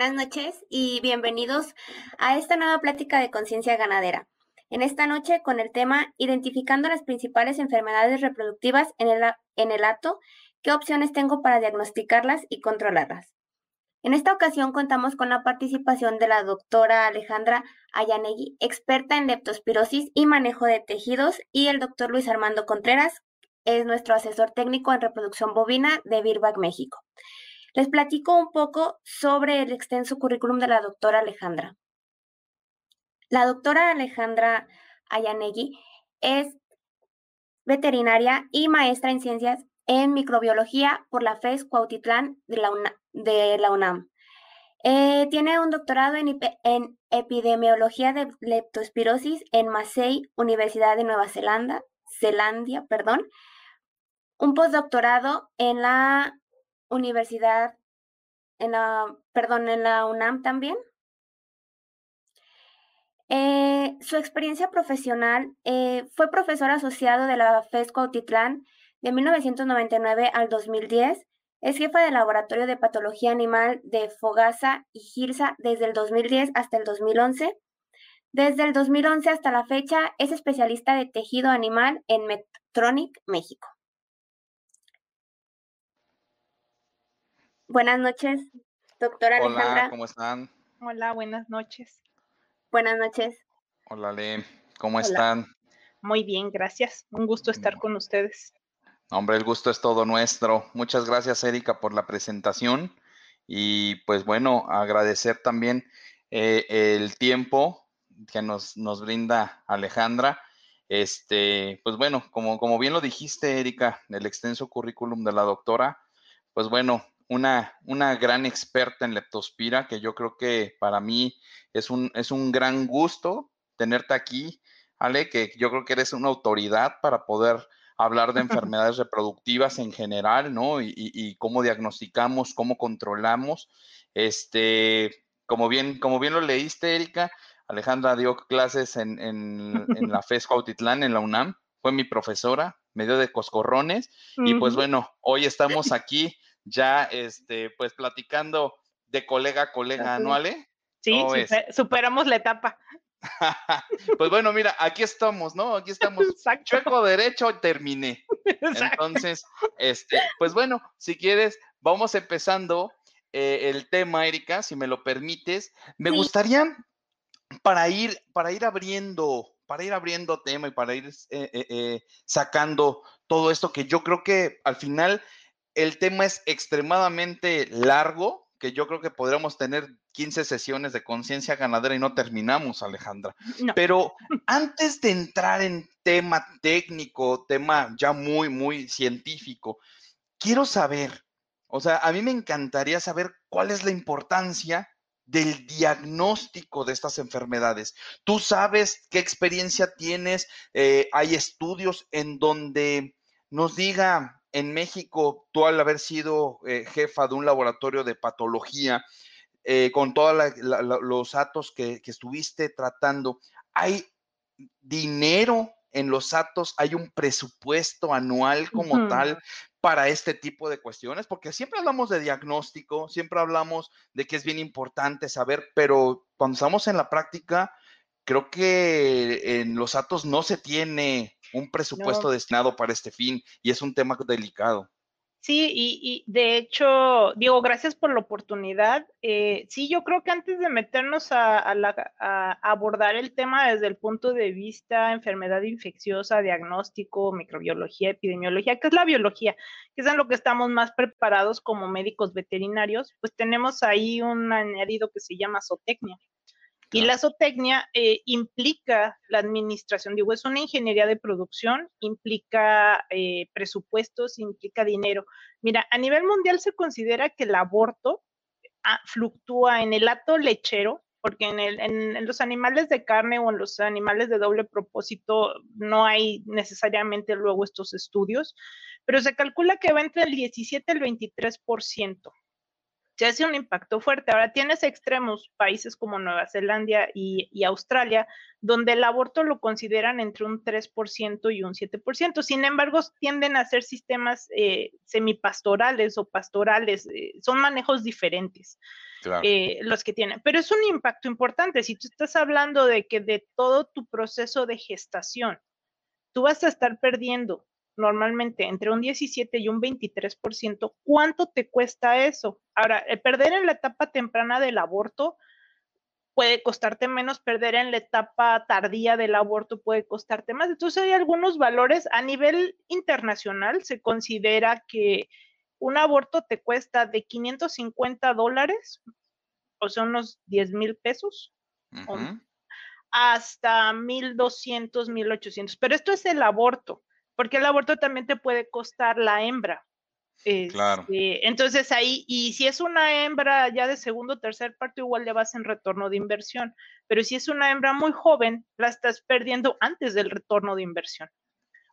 Buenas noches y bienvenidos a esta nueva plática de conciencia ganadera. En esta noche con el tema Identificando las principales enfermedades reproductivas en el, en el acto, qué opciones tengo para diagnosticarlas y controlarlas. En esta ocasión contamos con la participación de la doctora Alejandra Ayanegui, experta en leptospirosis y manejo de tejidos, y el doctor Luis Armando Contreras, es nuestro asesor técnico en reproducción bovina de Birbac México. Les platico un poco sobre el extenso currículum de la doctora Alejandra. La doctora Alejandra Ayanegui es veterinaria y maestra en ciencias en microbiología por la FES Cuautitlán de la, UNAM. Eh, tiene un doctorado en, en, epidemiología de leptospirosis en Massey, Universidad de Nueva Zelanda, Zelandia, perdón. Un postdoctorado en la universidad, en la, perdón, en la UNAM también. Eh, su experiencia profesional eh, fue profesor asociado de la FES Cuautitlán de 1999 al 2010. Es jefa del Laboratorio de Patología Animal de Fogasa y Girsa desde el 2010 hasta el 2011. Desde el 2011 hasta la fecha es especialista de tejido animal en Medtronic, México. Buenas noches, doctora Alejandra. Hola, ¿cómo están? Hola, buenas noches. Buenas noches. Hola, Le, ¿cómo están? Muy bien, gracias. Un gusto estar con ustedes. Hombre, el gusto es todo nuestro. Muchas gracias, Erika, por la presentación. Y pues bueno, agradecer también eh, el tiempo que nos, nos brinda Alejandra. Este, pues bueno, como, como bien lo dijiste, Erika, el extenso currículum de la doctora, pues bueno, una, una gran experta en leptospira, que yo creo que para mí es un, es un gran gusto tenerte aquí, Ale, que yo creo que eres una autoridad para poder hablar de enfermedades reproductivas en general, ¿no? Y, cómo diagnosticamos, cómo controlamos. Este, como bien, como bien lo leíste, Erika, Alejandra dio clases en, en, en la FES Cuautitlán, en la UNAM, fue mi profesora, me dio de coscorrones, y pues bueno, hoy estamos aquí ya, este, pues platicando de colega a colega anuales. Sí, superamos la etapa. pues bueno, mira, aquí estamos, ¿no? Aquí estamos. Chueco derecho, terminé. Entonces, este, pues bueno, si quieres, vamos empezando eh, el tema, Erika, si me lo permites. Me gustaría para ir, para ir abriendo, para ir abriendo tema y para ir eh, eh, sacando todo esto que yo creo que al final el tema es extremadamente largo, que yo creo que podríamos tener 15 sesiones de conciencia ganadera y no terminamos, Alejandra. Pero antes de entrar en tema técnico, tema ya muy, muy científico, quiero saber, o sea, a mí me encantaría saber cuál es la importancia del diagnóstico de estas enfermedades. Tú sabes qué experiencia tienes, eh, hay estudios en donde nos diga en México, tú al haber sido eh, jefa de un laboratorio de patología, eh, con todos los datos que, estuviste tratando, ¿hay dinero en los datos? ¿Hay un presupuesto anual como tal para este tipo de cuestiones? Porque siempre hablamos de diagnóstico, siempre hablamos de que es bien importante saber, pero cuando estamos en la práctica, creo que en los datos no se tiene un presupuesto destinado para este fin y es un tema delicado. Sí, y, de hecho, digo, gracias por la oportunidad. Eh, sí, yo creo que antes de meternos a, abordar el tema desde el punto de vista enfermedad infecciosa, diagnóstico, microbiología, epidemiología, que es la biología, que es en lo que estamos más preparados como médicos veterinarios, pues tenemos ahí un añadido que se llama zootecnia. Y la zootecnia eh, implica la administración, digo, es una ingeniería de producción, implica eh, presupuestos, implica dinero. Mira, a nivel mundial se considera que el aborto ah, fluctúa en el ato lechero, porque en, el, en, los animales de carne o en los animales de doble propósito no hay necesariamente luego estos estudios, pero se calcula que va entre el 17 y el 23% se hace un impacto fuerte. Ahora tienes extremos, países como Nueva Zelanda y, Australia, donde el aborto lo consideran entre un 3% y un 7%. Sin embargo, tienden a ser sistemas eh, semipastorales o pastorales, eh, son manejos diferentes. eh, los que tienen. Pero es un impacto importante. Si tú estás hablando de que de todo tu proceso de gestación, tú vas a estar perdiendo normalmente entre un 17 y un 23%, ¿cuánto te cuesta eso? Ahora, el perder en la etapa temprana del aborto puede costarte menos, perder en la etapa tardía del aborto puede costarte más. Entonces hay algunos valores a nivel internacional, se considera que un aborto te cuesta de 550 dólares, o sea, unos 10 mil pesos, hasta 1200, 1800. Pero esto es el aborto, porque el aborto también te puede costar la hembra. claro. Este, entonces ahí, y si es una hembra ya de segundo o tercer parto, igual ya vas en retorno de inversión. Pero si es una hembra muy joven, la estás perdiendo antes del retorno de inversión.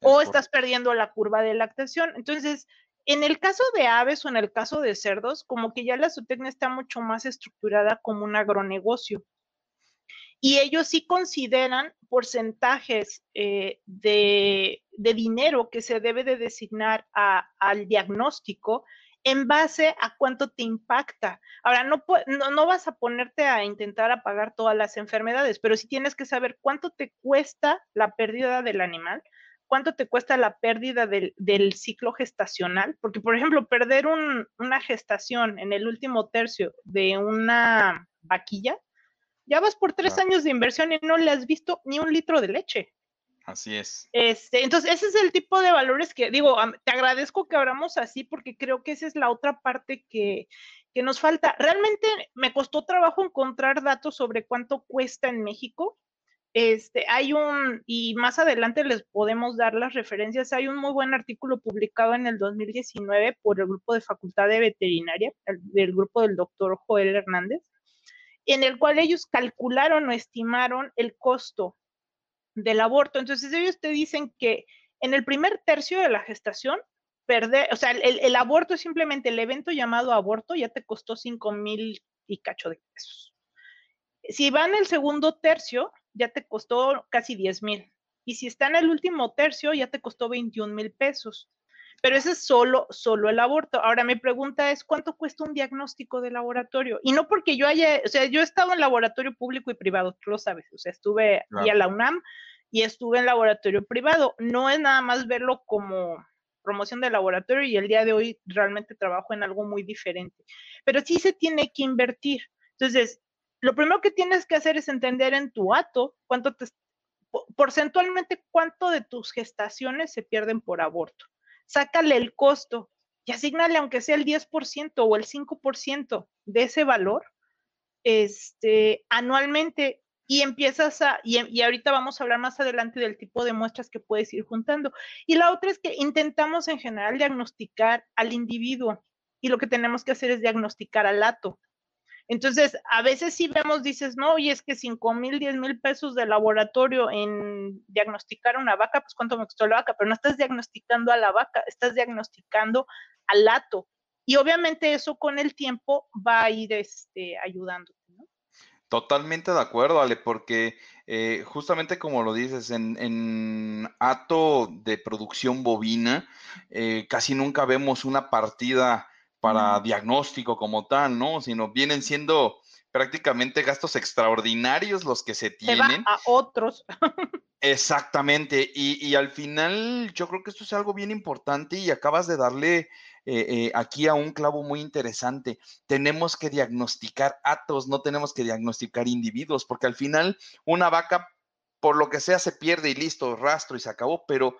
o estás perdiendo la curva de lactación. Entonces, en el caso de aves o en el caso de cerdos, como que ya la zootecnia está mucho más estructurada como un agronegocio. Y ellos sí consideran porcentajes eh, de, dinero que se debe de designar al diagnóstico en base a cuánto te impacta. Ahora, no, no, no, vas a ponerte a intentar apagar todas las enfermedades, pero sí tienes que saber cuánto te cuesta la pérdida del animal, cuánto te cuesta la pérdida del, ciclo gestacional, porque por ejemplo, perder una gestación en el último tercio de una vaquilla, ya vas por tres años de inversión y no le has visto ni un litro de leche. Así es. Este, entonces, ese es el tipo de valores que digo, te agradezco que abramos así porque creo que esa es la otra parte que, que nos falta. Realmente me costó trabajo encontrar datos sobre cuánto cuesta en México este, hay un, y más adelante les podemos dar las referencias, hay un muy buen artículo publicado en el 2019 por el grupo de Facultad de Veterinaria, el, del grupo del doctor Joel Hernández, en el cual ellos calcularon o estimaron el costo del aborto. Entonces ellos te dicen que en el primer tercio de la gestación, perder, o sea, el, el aborto es simplemente el evento llamado aborto, ya te costó 5 mil y cacho de pesos. Si va en el segundo tercio, ya te costó casi 10 mil. Y si está en el último tercio, ya te costó 21 mil pesos. Pero ese es solo, solo el aborto. Ahora mi pregunta es, ¿cuánto cuesta un diagnóstico de laboratorio? Y no porque yo haya, o sea, yo he estado en laboratorio público y privado, tú lo sabes, o sea, estuve claro. a la UNAM y estuve en laboratorio privado. No es nada más verlo como promoción de laboratorio y el día de hoy realmente trabajo en algo muy diferente. Pero sí se tiene que invertir. Entonces, lo primero que tienes que hacer es entender en tu ato cuánto te, porcentualmente cuánto de tus gestaciones se pierden por aborto. Sácale el costo y asignale aunque sea el 10% o el 5% de ese valor este, anualmente y empiezas a, y, y, ahorita vamos a hablar más adelante del tipo de muestras que puedes ir juntando. Y la otra es que intentamos en general diagnosticar al individuo y lo que tenemos que hacer es diagnosticar al ato. Entonces, a veces sí vemos, dices, no, y es que 5 mil, 10 mil pesos de laboratorio en diagnosticar una vaca, pues cuánto me costó la vaca, pero no estás diagnosticando a la vaca, estás diagnosticando al lato. Y obviamente eso con el tiempo va a ir este, ayudándote, ¿no? Totalmente de acuerdo, Ale, porque eh, justamente como lo dices, en, en ato de producción bovina, eh, casi nunca vemos una partida para diagnóstico como tal, ¿no? Sino vienen siendo prácticamente gastos extraordinarios los que se tienen. a otros. Exactamente, y, y, al final yo creo que esto es algo bien importante y acabas de darle eh, eh, aquí a un clavo muy interesante. Tenemos que diagnosticar atos, no tenemos que diagnosticar individuos, porque al final una vaca, por lo que sea, se pierde y listo, rastro y se acabó, pero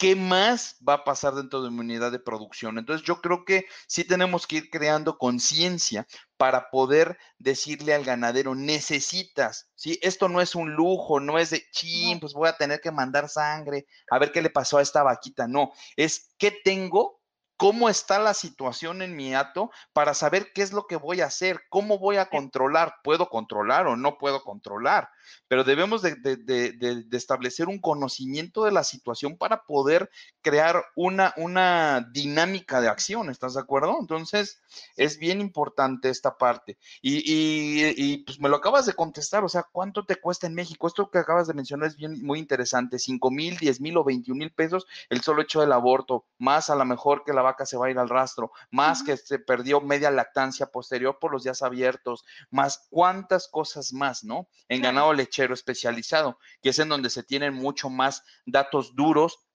¿qué más va a pasar dentro de mi unidad de producción? Entonces yo creo que sí tenemos que ir creando conciencia para poder decirle al ganadero, necesitas, ¿sí? Esto no es un lujo, no es de, chin, pues voy a tener que mandar sangre, a ver qué le pasó a esta vaquita, no, es qué tengo cómo está la situación en mi ato para saber qué es lo que voy a hacer, cómo voy a controlar, puedo controlar o no puedo controlar, pero debemos de, de, de, de establecer un conocimiento de la situación para poder crear una, una dinámica de acción, ¿estás de acuerdo? Entonces, es bien importante esta parte. Y, y, y, pues me lo acabas de contestar, o sea, ¿cuánto te cuesta en México? Esto que acabas de mencionar es bien, muy interesante, 5 mil, 10 mil o 21 mil pesos el solo hecho del aborto, más a lo mejor que la vaca se va a ir al rastro, más que se perdió media lactancia posterior por los días abiertos, más cuántas cosas más, ¿no? En ganado lechero especializado, que es en donde se tienen mucho más datos duros.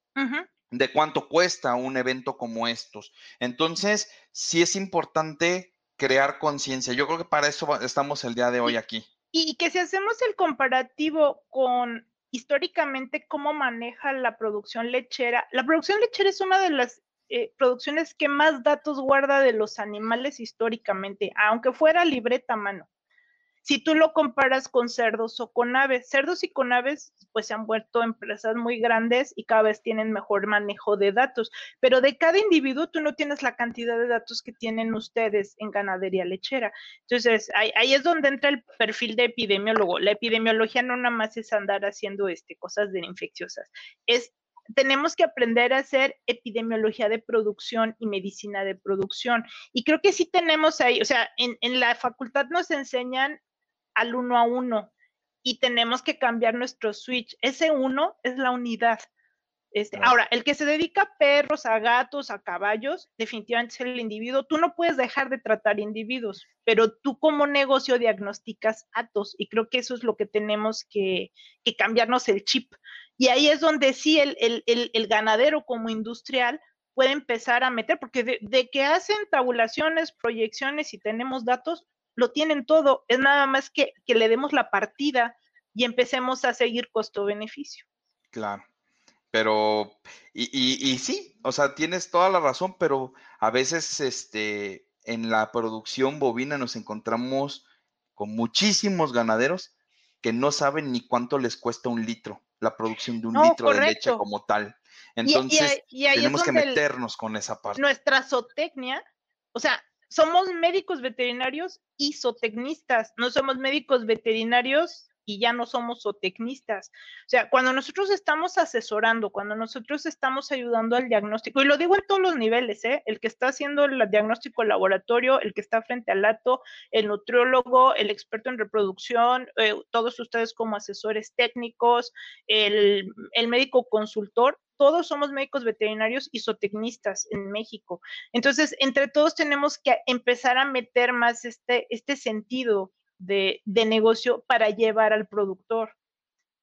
de cuánto cuesta un evento como estos. Entonces, sí es importante crear conciencia. Yo creo que para eso estamos el día de hoy aquí. Y que si hacemos el comparativo con históricamente cómo maneja la producción lechera, la producción lechera es una de las eh, producciones que más datos guarda de los animales históricamente, aunque fuera libreta mano si tú lo comparas con cerdos o con aves. Cerdos y con aves, pues se han vuelto empresas muy grandes y cada vez tienen mejor manejo de datos, pero de cada individuo tú no tienes la cantidad de datos que tienen ustedes en ganadería lechera. Entonces, ahí, ahí es donde entra el perfil de epidemiólogo. La epidemiología no nada más es andar haciendo este, cosas de infecciosas, es tenemos que aprender a hacer epidemiología de producción y medicina de producción. Y creo que sí tenemos ahí, o sea, en, en la facultad nos enseñan al uno a uno y tenemos que cambiar nuestro switch. Ese uno es la unidad. Este, Ahora, el que se dedica a perros, a gatos, a caballos, definitivamente es el individuo. Tú no puedes dejar de tratar individuos, pero tú como negocio diagnosticas atos y creo que eso es lo que tenemos que, cambiarnos el chip. Y ahí es donde sí el, el, ganadero como industrial puede empezar a meter, porque de, de, que hacen tabulaciones, proyecciones y tenemos datos, lo tienen todo, es nada más que, que le demos la partida y empecemos a seguir costo-beneficio. Claro, pero, y, y, y, sí, o sea, tienes toda la razón, pero a veces este, en la producción bovina nos encontramos con muchísimos ganaderos que no saben ni cuánto les cuesta un litro, la producción de un litro de leche como tal. Entonces, tenemos que meternos con esa parte. Nuestra zootecnia, o sea, somos médicos veterinarios y zootecnistas, no somos médicos veterinarios y ya no somos zootecnistas. O sea, cuando nosotros estamos asesorando, cuando nosotros estamos ayudando al diagnóstico, y lo digo en todos los niveles, ¿eh? el que está haciendo el diagnóstico laboratorio, el que está frente al lato, el nutriólogo, el experto en reproducción, eh, todos ustedes como asesores técnicos, el, el médico consultor, todos somos médicos veterinarios y zootecnistas en México. Entonces, entre todos tenemos que empezar a meter más este, este de, negocio para llevar al productor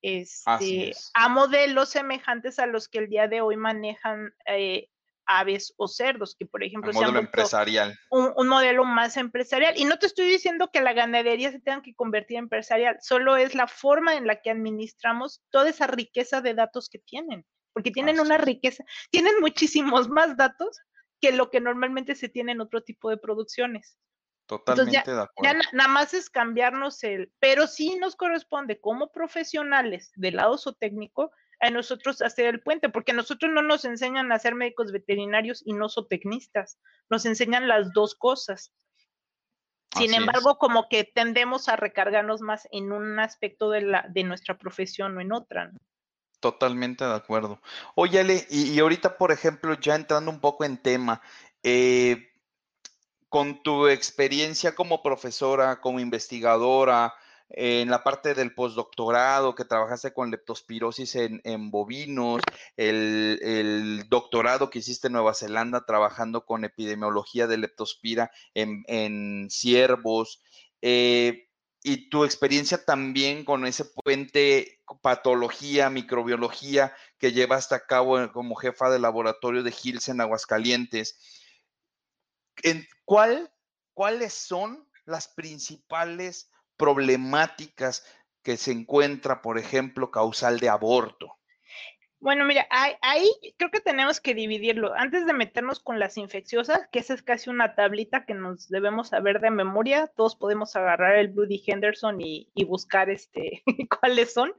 este, a modelos semejantes a los que el día de hoy manejan eh, aves o cerdos, que por ejemplo... Un modelo empresarial. Un, un, modelo más empresarial. Y no te estoy diciendo que la ganadería se tenga que convertir en empresarial, solo es la forma en la que administramos toda esa riqueza de datos que tienen porque tienen una riqueza, tienen muchísimos más datos que lo que normalmente se tiene en otro tipo de producciones. Totalmente de acuerdo. Ya nada más es cambiarnos el, pero sí nos corresponde como profesionales del lado zootécnico a nosotros hacer el puente, porque nosotros no nos enseñan a ser médicos veterinarios y no zootecnistas, nos enseñan las dos cosas. Sin embargo, como que tendemos a recargarnos más en un aspecto de, la, de nuestra profesión o en otra. ¿no? Totalmente de acuerdo. Oye, Ale, y, ahorita, por ejemplo, ya entrando un poco en tema, eh, con tu experiencia como profesora, como investigadora, en la parte del postdoctorado, que trabajaste con leptospirosis en, bovinos, el, doctorado que hiciste en Nueva Zelanda trabajando con epidemiología de leptospira en, ciervos, eh, y tu experiencia también con ese puente patología, microbiología que llevaste a cabo como jefa de laboratorio de Hills en Aguascalientes. ¿En cuál, ¿Cuáles son las principales problemáticas que se encuentra, por ejemplo, causal de aborto? Bueno, mira, ahí, creo que tenemos que dividirlo. Antes de meternos con las infecciosas, que esa es casi una tablita que nos debemos saber de memoria, todos podemos agarrar el Bloody Henderson y, buscar este cuáles son.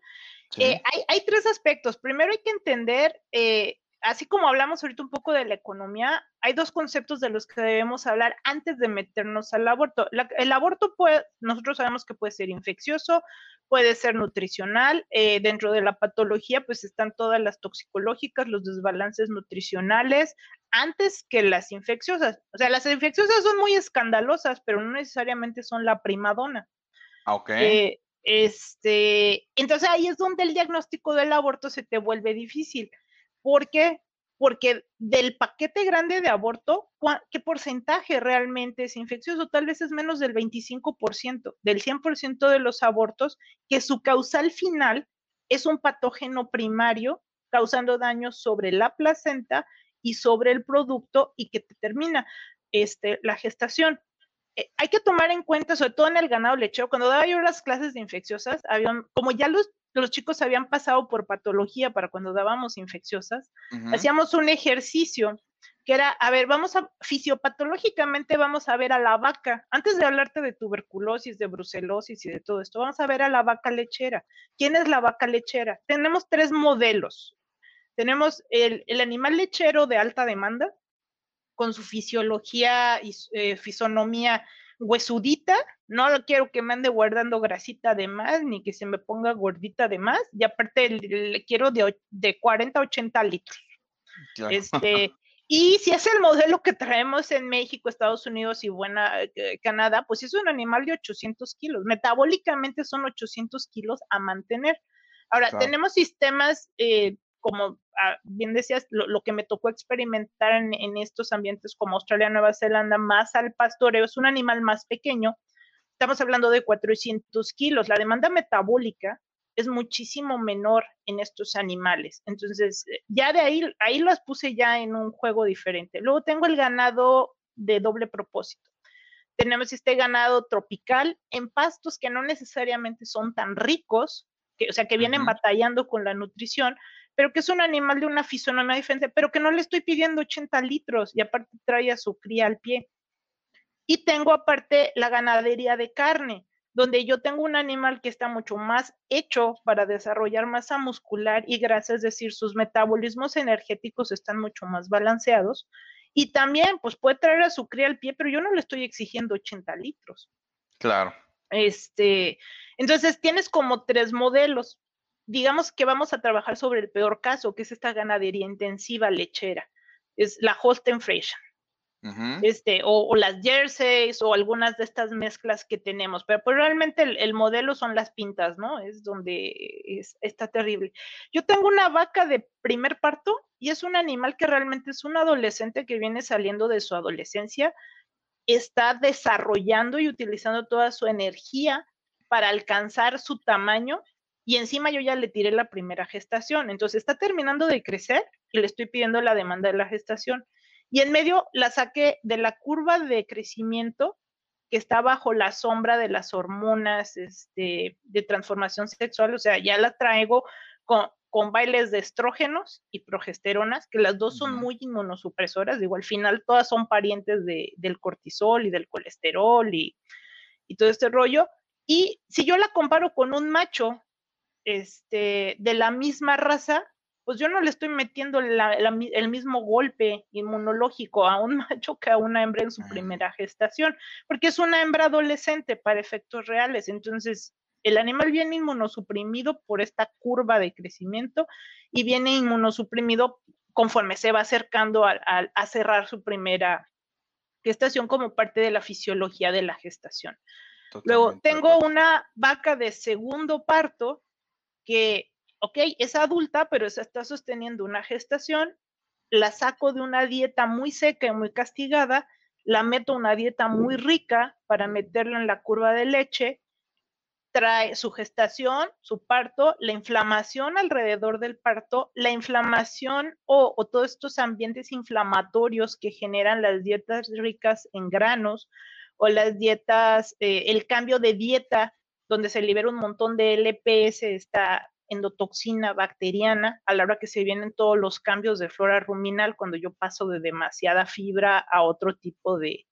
Eh, hay, tres aspectos. Primero hay que entender, eh, así como hablamos ahorita un poco de la economía, hay dos conceptos de los que debemos hablar antes de meternos al aborto. el aborto puede, nosotros sabemos que puede ser infeccioso, puede ser nutricional. Eh, dentro de la patología, pues están todas las toxicológicas, los desbalances nutricionales, antes que las infecciosas. O sea, las infecciosas son muy escandalosas, pero no necesariamente son la primadona. Ah, ok. Eh, este, entonces ahí es donde el diagnóstico del aborto se te vuelve difícil. ¿Por qué? porque del paquete grande de aborto, ¿qué porcentaje realmente es infeccioso? Tal vez es menos del 25%, del 100% de los abortos, que su causal final es un patógeno primario causando daños sobre la placenta y sobre el producto y que te termina este, la gestación. Eh, hay que tomar en cuenta, sobre todo en el ganado lechero, cuando daba yo las clases de infecciosas, habían, como ya los, los chicos habían pasado por patología para cuando dábamos infecciosas, hacíamos un ejercicio que era, a ver, vamos a, fisiopatológicamente vamos a ver a la vaca, antes de hablarte de tuberculosis, de brucelosis y de todo esto, vamos a ver a la vaca lechera. ¿Quién es la vaca lechera? Tenemos tres modelos. Tenemos el, el animal lechero de alta demanda, con su fisiología y eh, fisonomía huesudita, no lo quiero que me ande guardando grasita de más, ni que se me ponga gordita de más, y aparte le, quiero de, de, 40 a 80 litros. Este, y si es el modelo que traemos en México, Estados Unidos y buena eh, Canadá, pues es un animal de 800 kilos. Metabólicamente son 800 kilos a mantener. Ahora, tenemos sistemas eh, como ah, bien decías, lo, que me tocó experimentar en, estos ambientes como Australia, Nueva Zelanda, más al pastoreo, es un animal más pequeño. Estamos hablando de 400 kilos. La demanda metabólica es muchísimo menor en estos animales. Entonces, eh, ya de ahí, ahí las puse ya en un juego diferente. Luego tengo el ganado de doble propósito. Tenemos este ganado tropical en pastos que no necesariamente son tan ricos, que, o sea, que vienen batallando con la nutrición, pero que es un animal de una fisonomía diferente, pero que no le estoy pidiendo 80 litros y aparte trae a su cría al pie. Y tengo aparte la ganadería de carne, donde yo tengo un animal que está mucho más hecho para desarrollar masa muscular y grasa, es decir, sus metabolismos energéticos están mucho más balanceados. Y también, pues puede traer a su cría al pie, pero yo no le estoy exigiendo 80 litros. Claro. Este, entonces tienes como tres modelos digamos que vamos a trabajar sobre el peor caso, que es esta ganadería intensiva lechera, es la Holstein Friesian. Este, o, las jerseys o algunas de estas mezclas que tenemos, pero pues realmente el, modelo son las pintas, ¿no? Es donde está terrible. Yo tengo una vaca de primer parto y es un animal que realmente es un adolescente que viene saliendo de su adolescencia, está desarrollando y utilizando toda su energía para alcanzar su tamaño y encima yo ya le tiré la primera gestación. Entonces está terminando de crecer y le estoy pidiendo la demanda de la gestación. Y en medio la saqué de la curva de crecimiento que está bajo la sombra de las hormonas este, de transformación sexual, o sea, ya la traigo con, con bailes de estrógenos y progesteronas, que las dos son muy inmunosupresoras, digo, al final todas son parientes de, del cortisol y del colesterol y, y todo este rollo. Y si yo la comparo con un macho este, de la misma raza, pues yo no le estoy metiendo el mismo golpe inmunológico a un macho que a una hembra en su primera gestación, porque es una hembra adolescente para efectos reales. Entonces, el animal viene inmunosuprimido por esta curva de crecimiento y viene inmunosuprimido conforme se va acercando a cerrar su primera gestación como parte de la fisiología de la gestación. Luego, tengo una vaca de segundo parto que, ok, es adulta, pero está sosteniendo una gestación, la saco de una dieta muy seca y muy castigada, la meto a una dieta muy rica para meterla en la curva de leche, trae su gestación, su parto, la inflamación alrededor del parto, la inflamación o, todos estos ambientes inflamatorios que generan las dietas ricas en granos o las dietas, eh, el cambio de dieta donde se libera un montón de LPS, esta endotoxina bacteriana, a la hora que se vienen todos los cambios de flora ruminal, cuando yo paso de demasiada fibra a otro tipo de,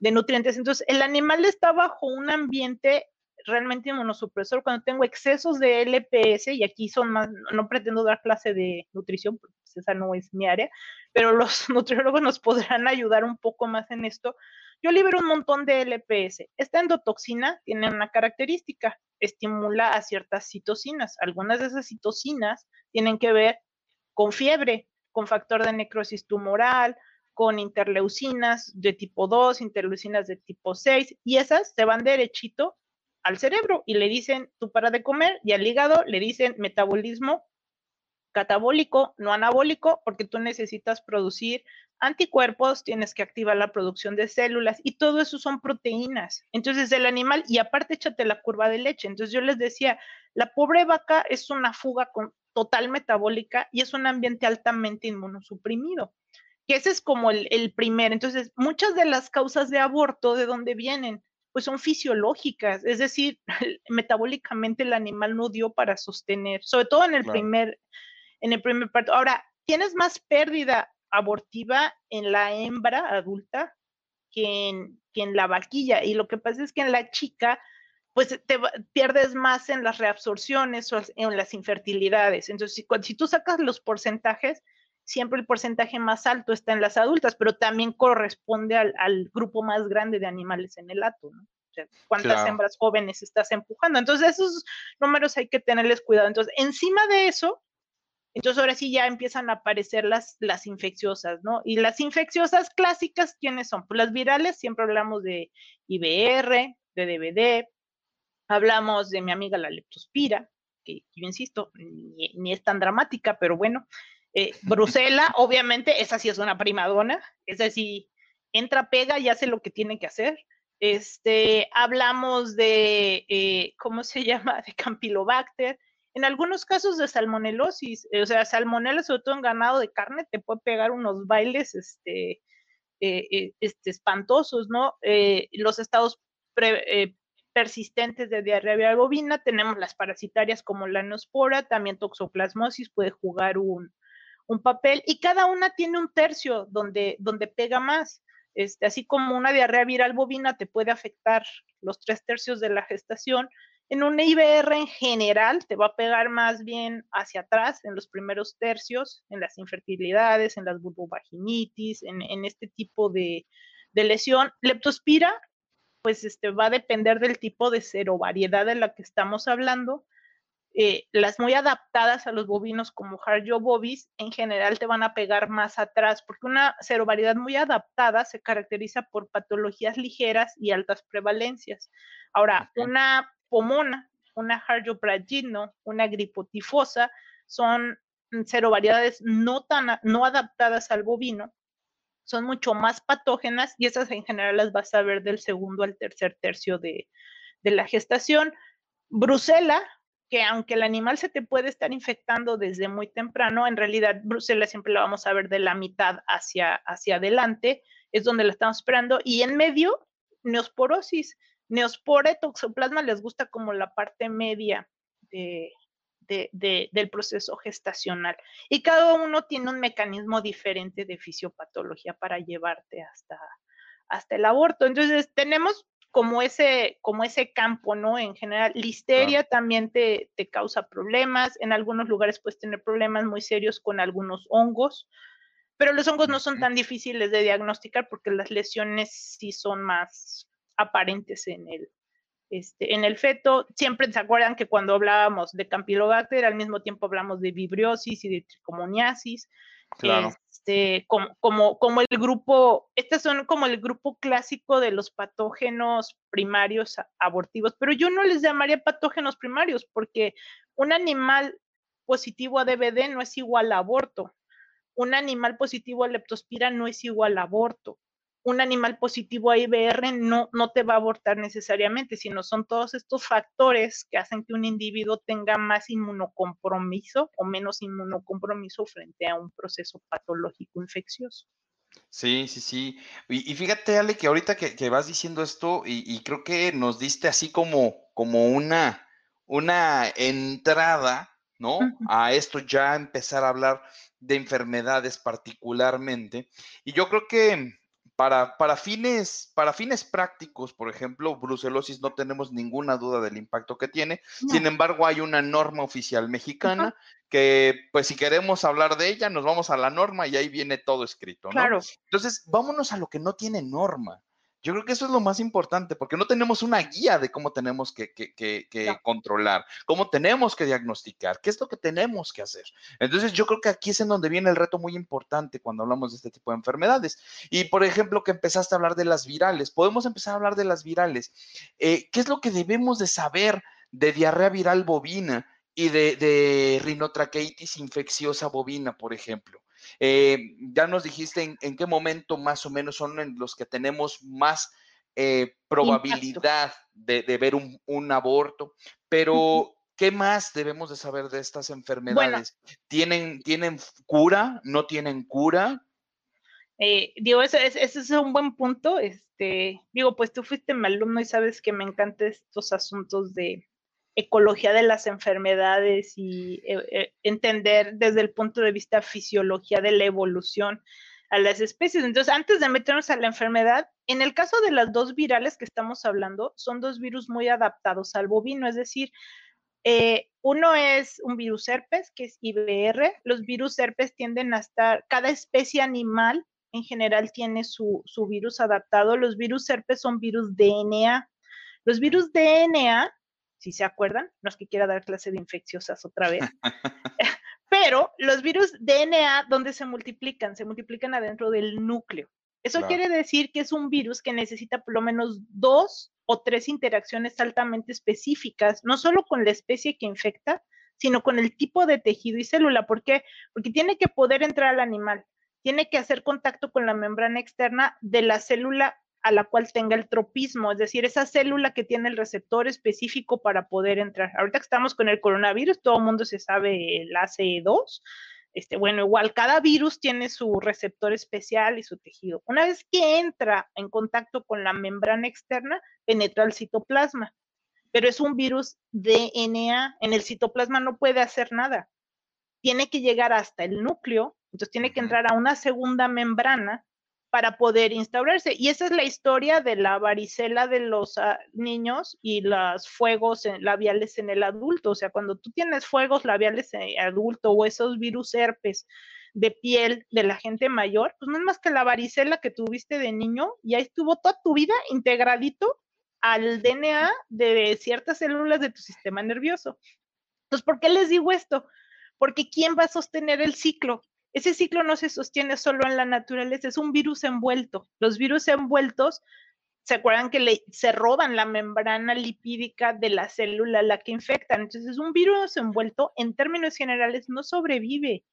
nutrientes. Entonces, el animal está bajo un ambiente realmente inmunosupresor cuando tengo excesos de LPS, y aquí son más, no pretendo dar clase de nutrición, porque pues, esa no es mi área, pero los nutriólogos nos podrán ayudar un poco más en esto, yo libero un montón de LPS. Esta endotoxina tiene una característica, estimula a ciertas citocinas. Algunas de esas citocinas tienen que ver con fiebre, con factor de necrosis tumoral, con interleucinas de tipo 2, interleucinas de tipo 6, y esas se van derechito al cerebro y le dicen, tú para de comer, y al hígado le dicen metabolismo catabólico, no anabólico, porque tú necesitas producir anticuerpos, tienes que activar la producción de células y todo eso son proteínas. Entonces el animal, y aparte échate la curva de leche. Entonces yo les decía, la pobre vaca es una fuga con, total metabólica y es un ambiente altamente inmunosuprimido. Que ese es como el, el primer. Entonces, muchas de las causas de aborto, ¿de dónde vienen? Pues son fisiológicas, es decir, metabólicamente el animal no dio para sostener, sobre todo en el primer, en el primer parto. Ahora, tienes más pérdida abortiva en la hembra adulta que en, que en la vaquilla. Y lo que pasa es que en la chica, pues te pierdes más en las reabsorciones o en las infertilidades. Entonces, si, si tú sacas los porcentajes, siempre el porcentaje más alto está en las adultas, pero también corresponde al, grupo más grande de animales en el ato, ¿no? O sea, cuántas hembras jóvenes estás empujando. Entonces, esos números hay que tenerles cuidado. Entonces, encima de eso, entonces ahora sí ya empiezan a aparecer las, las infecciosas, ¿no? Y las infecciosas clásicas, ¿quiénes son? Pues las virales, siempre hablamos de IBR, de DVD, hablamos de mi amiga la leptospira, que yo insisto, ni, es tan dramática, pero bueno. Eh, Brusela, obviamente, esa sí es una primadona, esa sí entra, pega y hace lo que tiene que hacer. Este, hablamos de, eh, ¿cómo se llama? De Campylobacter, en algunos casos de salmonelosis, eh, o sea, salmonela, sobre todo en ganado de carne, te puede pegar unos bailes este, eh, eh, este, espantosos, ¿no? los estados persistentes de diarrea bovina, tenemos las parasitarias como la neospora, también toxoplasmosis puede jugar un, un, papel, y cada una tiene un tercio donde, donde pega más. Este, así como una diarrea viral bovina te puede afectar los tres tercios de la gestación, en un IBR en general te va a pegar más bien hacia atrás, en los primeros tercios, en las infertilidades, en las vulvovaginitis, en, en este tipo de, lesión. Leptospira, pues este, va a depender del tipo de serovariedad de la que estamos hablando. Eh, las muy adaptadas a los bovinos como Harjo bovis en general te van a pegar más atrás porque una serovariedad muy adaptada se caracteriza por patologías ligeras y altas prevalencias. Ahora, una pomona, una Harjopragino, una gripotifosa, son variedades no, tan, no adaptadas al bovino, son mucho más patógenas y esas en general las vas a ver del segundo al tercer tercio de, la gestación. Brusela, que aunque el animal se te puede estar infectando desde muy temprano, en realidad Brusela siempre la vamos a ver de la mitad hacia, hacia adelante, es donde la estamos esperando, y en medio, neosporosis, Neospora y toxoplasma les gusta como la parte media del proceso gestacional. Y cada uno tiene un mecanismo diferente de fisiopatología para llevarte hasta, hasta el aborto. Entonces, tenemos como ese, como ese campo, ¿no? En general, listeria también te, te, causa problemas. En algunos lugares puedes tener problemas muy serios con algunos hongos, pero los hongos no son tan difíciles de diagnosticar porque las lesiones sí son más, aparentes en el, este, en el feto. Siempre se acuerdan que cuando hablábamos de Campylobacter, al mismo tiempo hablamos de vibriosis y de tricomoniasis. Claro. Este, como, como, como el grupo, estos son como el grupo clásico de los patógenos primarios abortivos, pero yo no les llamaría patógenos primarios porque un animal positivo a DBD no es igual a aborto. Un animal positivo a leptospira no es igual a aborto un animal positivo a IBR no, no te va a abortar necesariamente, sino son todos estos factores que hacen que un individuo tenga más inmunocompromiso o menos inmunocompromiso frente a un proceso patológico infeccioso. Sí, sí, sí. Y, fíjate, Ale, que ahorita que, vas diciendo esto, y, creo que nos diste así como, como una, una entrada, ¿no? A esto ya empezar a hablar de enfermedades particularmente. Y yo creo que para, para, fines, para fines prácticos, por ejemplo, brucelosis no tenemos ninguna duda del impacto que tiene. Sin embargo, hay una norma oficial mexicana que, pues, si queremos hablar de ella, nos vamos a la norma y ahí viene todo escrito, ¿no? Claro. Entonces, vámonos a lo que no tiene norma. Yo creo que eso es lo más importante, porque no tenemos una guía de cómo tenemos que, controlar, cómo tenemos que diagnosticar, qué es lo que tenemos que hacer. Entonces, yo creo que aquí es en donde viene el reto muy importante cuando hablamos de este tipo de enfermedades. Y, por ejemplo, que empezaste a hablar de las virales, podemos empezar a hablar de las virales. Eh, ¿Qué es lo que debemos de saber de diarrea viral bovina? y de, de rinotraqueitis infecciosa bovina, por ejemplo. Eh, ya nos dijiste en, qué momento más o menos son en los que tenemos más eh, probabilidad de, ver un, aborto, pero ¿qué más debemos de saber de estas enfermedades? ¿Tienen, ¿Tienen cura? ¿No tienen cura? Eh, digo, ese, es un buen punto. Este, digo, pues tú fuiste mi alumno y sabes que me encantan estos asuntos de, ecología de las enfermedades y eh, eh, entender desde el punto de vista fisiología de la evolución a las especies. Entonces, antes de meternos a la enfermedad, en el caso de las dos virales que estamos hablando, son dos virus muy adaptados al bovino, es decir, eh, uno es un virus herpes, que es IBR. Los virus herpes tienden a estar, cada especie animal en general tiene su, su virus adaptado. Los virus herpes son virus DNA. Los virus DNA si se acuerdan, no es que quiera dar clase de infecciosas otra vez, pero los virus DNA, ¿dónde se multiplican? Se multiplican adentro del núcleo. Eso quiere decir que es un virus que necesita por lo menos dos o tres interacciones altamente específicas, no solo con la especie que infecta, sino con el tipo de tejido y célula. ¿Por qué? Porque tiene que poder entrar al animal, tiene que hacer contacto con la membrana externa de la célula a la cual tenga el tropismo, es decir, esa célula que tiene el receptor específico para poder entrar. Ahorita que estamos con el coronavirus, todo el mundo se sabe el ACE2. Este, bueno, igual cada virus tiene su receptor especial y su tejido. Una vez que entra en contacto con la membrana externa, penetra el citoplasma. Pero es un virus DNA. En el citoplasma no puede hacer nada. Tiene que llegar hasta el núcleo, entonces tiene que entrar a una segunda membrana para poder instaurarse. Y esa es la historia de la varicela de los ah, niños y los fuegos labiales en el adulto. O sea, cuando tú tienes fuegos labiales en el adulto o esos virus herpes de piel de la gente mayor, pues no es más que la varicela que tuviste de niño y ahí estuvo toda tu vida integradito al DNA de ciertas células de tu sistema nervioso. Entonces, ¿por qué les digo esto? Porque ¿quién va a sostener el ciclo? Ese ciclo no se sostiene solo en la naturaleza, es un virus envuelto. Los virus envueltos, ¿se acuerdan que se roban la membrana lipídica de la célula a la que infectan? Entonces, un virus envuelto, en términos generales, no sobrevive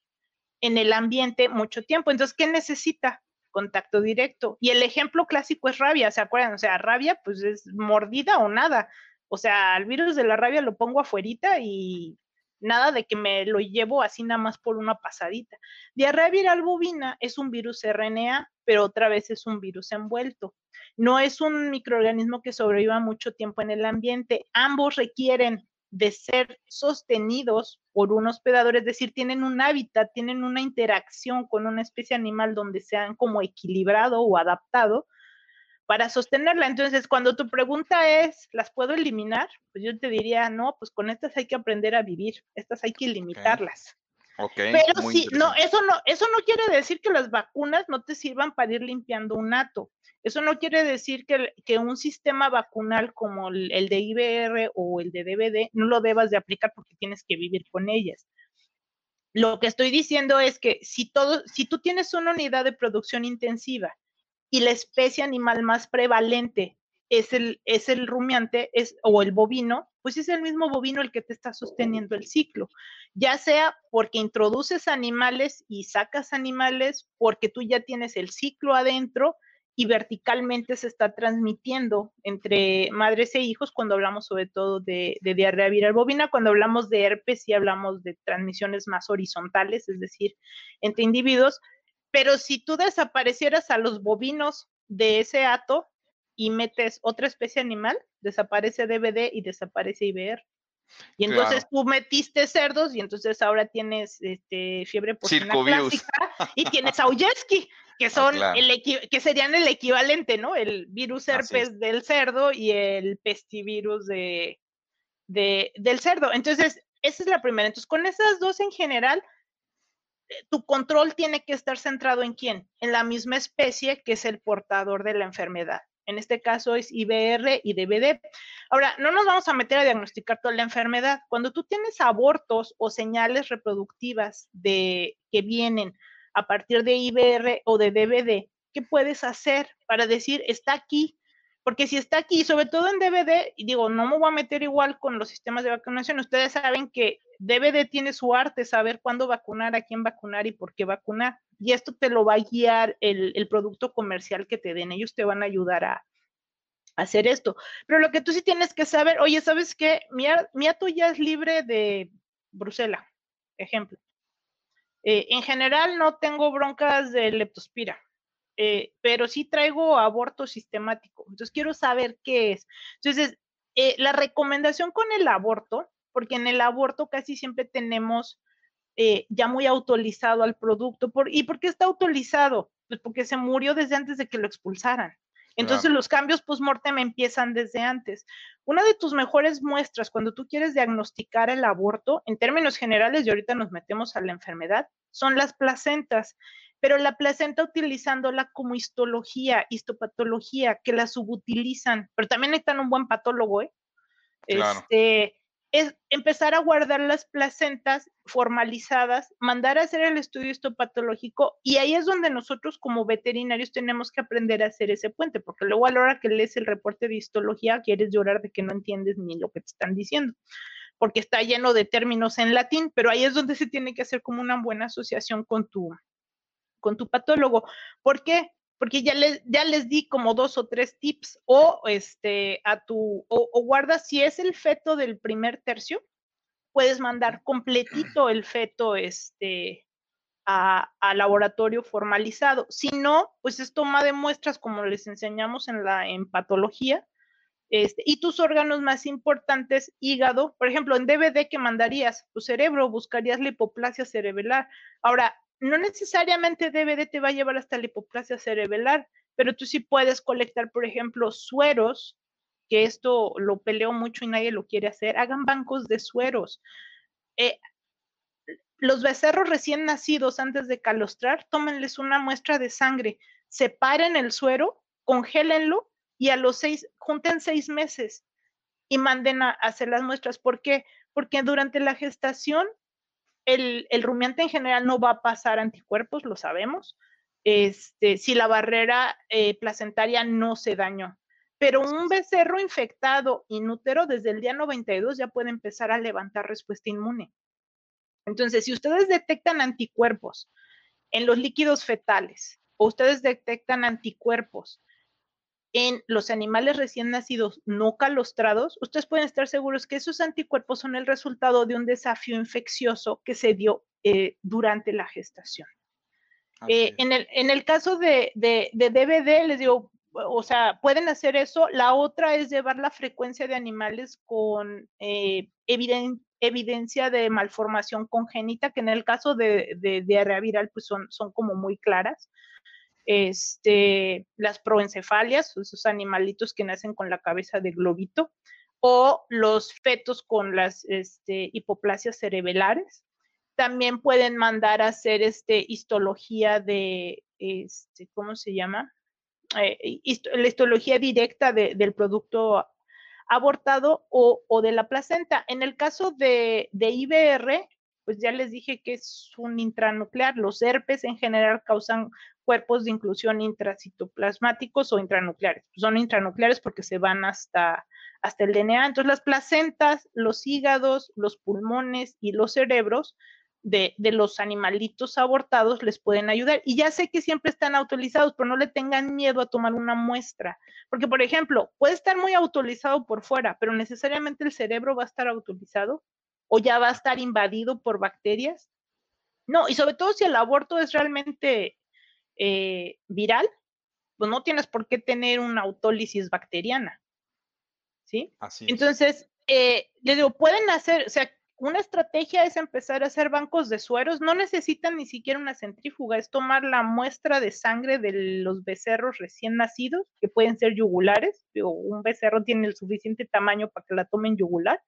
en el ambiente mucho tiempo. Entonces, ¿qué necesita? Contacto directo. Y el ejemplo clásico es rabia, ¿se acuerdan? O sea, rabia, pues es mordida o nada. O sea, el virus de la rabia lo pongo afuerita y nada de que me lo llevo así nada más por una pasadita. Diarrea viral bovina es un virus RNA, pero otra vez es un virus envuelto. No es un microorganismo que sobreviva mucho tiempo en el ambiente. Ambos requieren de ser sostenidos por un hospedador, es decir, tienen un hábitat, tienen una interacción con una especie animal donde se han como equilibrado o adaptado para sostenerla. Entonces, cuando tu pregunta es, ¿las puedo eliminar? Pues yo te diría, no, pues con estas hay que aprender a vivir, estas hay que limitarlas. Okay. Pero sí, no, eso no, eso no quiere decir que las vacunas no te sirvan para ir limpiando un ato. Eso no quiere decir que, que un sistema vacunal como el, el, de IBR o el de DVD no lo debas de aplicar porque tienes que vivir con ellas. Lo que estoy diciendo es que si todo, si tú tienes una unidad de producción intensiva y la especie animal más prevalente es el, es el rumiante es, o el bovino, pues es el mismo bovino el que te está sosteniendo el ciclo, ya sea porque introduces animales y sacas animales, porque tú ya tienes el ciclo adentro y verticalmente se está transmitiendo entre madres e hijos cuando hablamos sobre todo de, de diarrea viral bovina, cuando hablamos de herpes y hablamos de transmisiones más horizontales, es decir, entre individuos, pero si tú desaparecieras a los bovinos de ese hato y metes otra especie animal, desaparece DVD y desaparece IBR. Y entonces tú metiste cerdos y entonces ahora tienes este, fiebre porcina clásica y tienes Auyeski, que ah, son el que serían el equivalente, ¿no? El virus herpes del cerdo y el pestivirus de, de, del cerdo. Entonces, esa es la primera. Entonces, con esas dos en general, tu control tiene que estar centrado en quién? En la misma especie que es el portador de la enfermedad. En este caso es IBR y DBD. Ahora, no nos vamos a meter a diagnosticar toda la enfermedad. Cuando tú tienes abortos o señales reproductivas de, que vienen a partir de IBR o de DBD, ¿qué puedes hacer para decir está aquí? Porque si está aquí, sobre todo en DVD, y digo, no me voy a meter igual con los sistemas de vacunación, ustedes saben que DVD tiene su arte, saber cuándo vacunar, a quién vacunar y por qué vacunar. Y esto te lo va a guiar el, el producto comercial que te den. Ellos te van a ayudar a, hacer esto. Pero lo que tú sí tienes que saber, oye, ¿sabes qué? Mi, mi ato ya es libre de Bruselas, ejemplo. Eh, en general no tengo broncas de leptospira, eh, pero sí traigo aborto sistemático. Entonces quiero saber qué es. Entonces, eh, la recomendación con el aborto, porque en el aborto casi siempre tenemos ya muy autorizado al producto. Por, ¿Y por qué está autorizado? Pues porque se murió desde antes de que lo expulsaran. Entonces los cambios post-mortem empiezan desde antes. Una de tus mejores muestras cuando tú quieres diagnosticar el aborto, en términos generales, y ahorita nos metemos a la enfermedad, son las placentas. Pero la placenta utilizándola como histología, histopatología, que la subutilizan, pero también necesitan un buen patólogo, ¿eh? Este, es empezar a guardar las placentas formalizadas, mandar a hacer el estudio histopatológico y ahí es donde nosotros como veterinarios tenemos que aprender a hacer ese puente, porque luego a la hora que lees el reporte de histología quieres llorar de que no entiendes ni lo que te están diciendo, porque está lleno de términos en latín, pero ahí es donde se tiene que hacer como una buena asociación con tu, con tu patólogo. ¿Por qué? porque ya les, ya les di como dos o tres tips, o este, a tu, o, guarda si es el feto del primer tercio, puedes mandar completito el feto este, a, laboratorio formalizado. Si no, pues es toma de muestras como les enseñamos en la en patología. Este, y tus órganos más importantes, hígado, por ejemplo, en DVD que mandarías tu cerebro, buscarías la hipoplasia cerebral. Ahora, no necesariamente DVD te va a llevar hasta la hipoplasia cerebral, pero tú sí puedes colectar, por ejemplo, sueros, que esto lo peleo mucho y nadie lo quiere hacer, hagan bancos de sueros. Eh, los becerros recién nacidos antes de calostrar, tómenles una muestra de sangre, separen el suero, congélenlo y a los seis, junten seis meses y manden a hacer las muestras. ¿Por qué? Porque durante la gestación el, rumiante en general no va a pasar anticuerpos, lo sabemos, este, si la barrera eh, placentaria no se dañó. Pero un becerro infectado inútero desde el día 92 ya puede empezar a levantar respuesta inmune. Entonces, si ustedes detectan anticuerpos en los líquidos fetales o ustedes detectan anticuerpos en los animales recién nacidos no calostrados, ustedes pueden estar seguros que esos anticuerpos son el resultado de un desafío infeccioso que se dio eh, durante la gestación. Eh, en, el, en, el, caso de, de, DVD, les digo, o sea, pueden hacer eso. La otra es llevar la frecuencia de animales con eh, evidencia de malformación congénita, que en el caso de, de diarrea viral, pues son, son como muy claras este, las proencefalias, esos animalitos que nacen con la cabeza de globito, o los fetos con las este, hipoplasias cerebelares. También pueden mandar a hacer este, histología de, ¿cómo se llama? Eh, la histología directa del producto abortado o, de la placenta. En el caso de, de IBR, pues ya les dije que es un intranuclear. Los herpes en general causan cuerpos de inclusión intracitoplasmáticos o intranucleares. Son intranucleares porque se van hasta, hasta el DNA. Entonces, las placentas, los hígados, los pulmones y los cerebros de, de, los animalitos abortados les pueden ayudar. Y ya sé que siempre están autorizados, pero no le tengan miedo a tomar una muestra. Porque, por ejemplo, puede estar muy autorizado por fuera, pero necesariamente el cerebro va a estar autorizado o ya va a estar invadido por bacterias. No, y sobre todo si el aborto es realmente eh, viral, pues no tienes por qué tener una autólisis bacteriana. ¿Sí? Así Entonces, eh, les digo, pueden hacer, o sea, una estrategia es empezar a hacer bancos de sueros, no necesitan ni siquiera una centrífuga, es tomar la muestra de sangre de los becerros recién nacidos, que pueden ser yugulares, digo, un becerro tiene el suficiente tamaño para que la tomen yugular.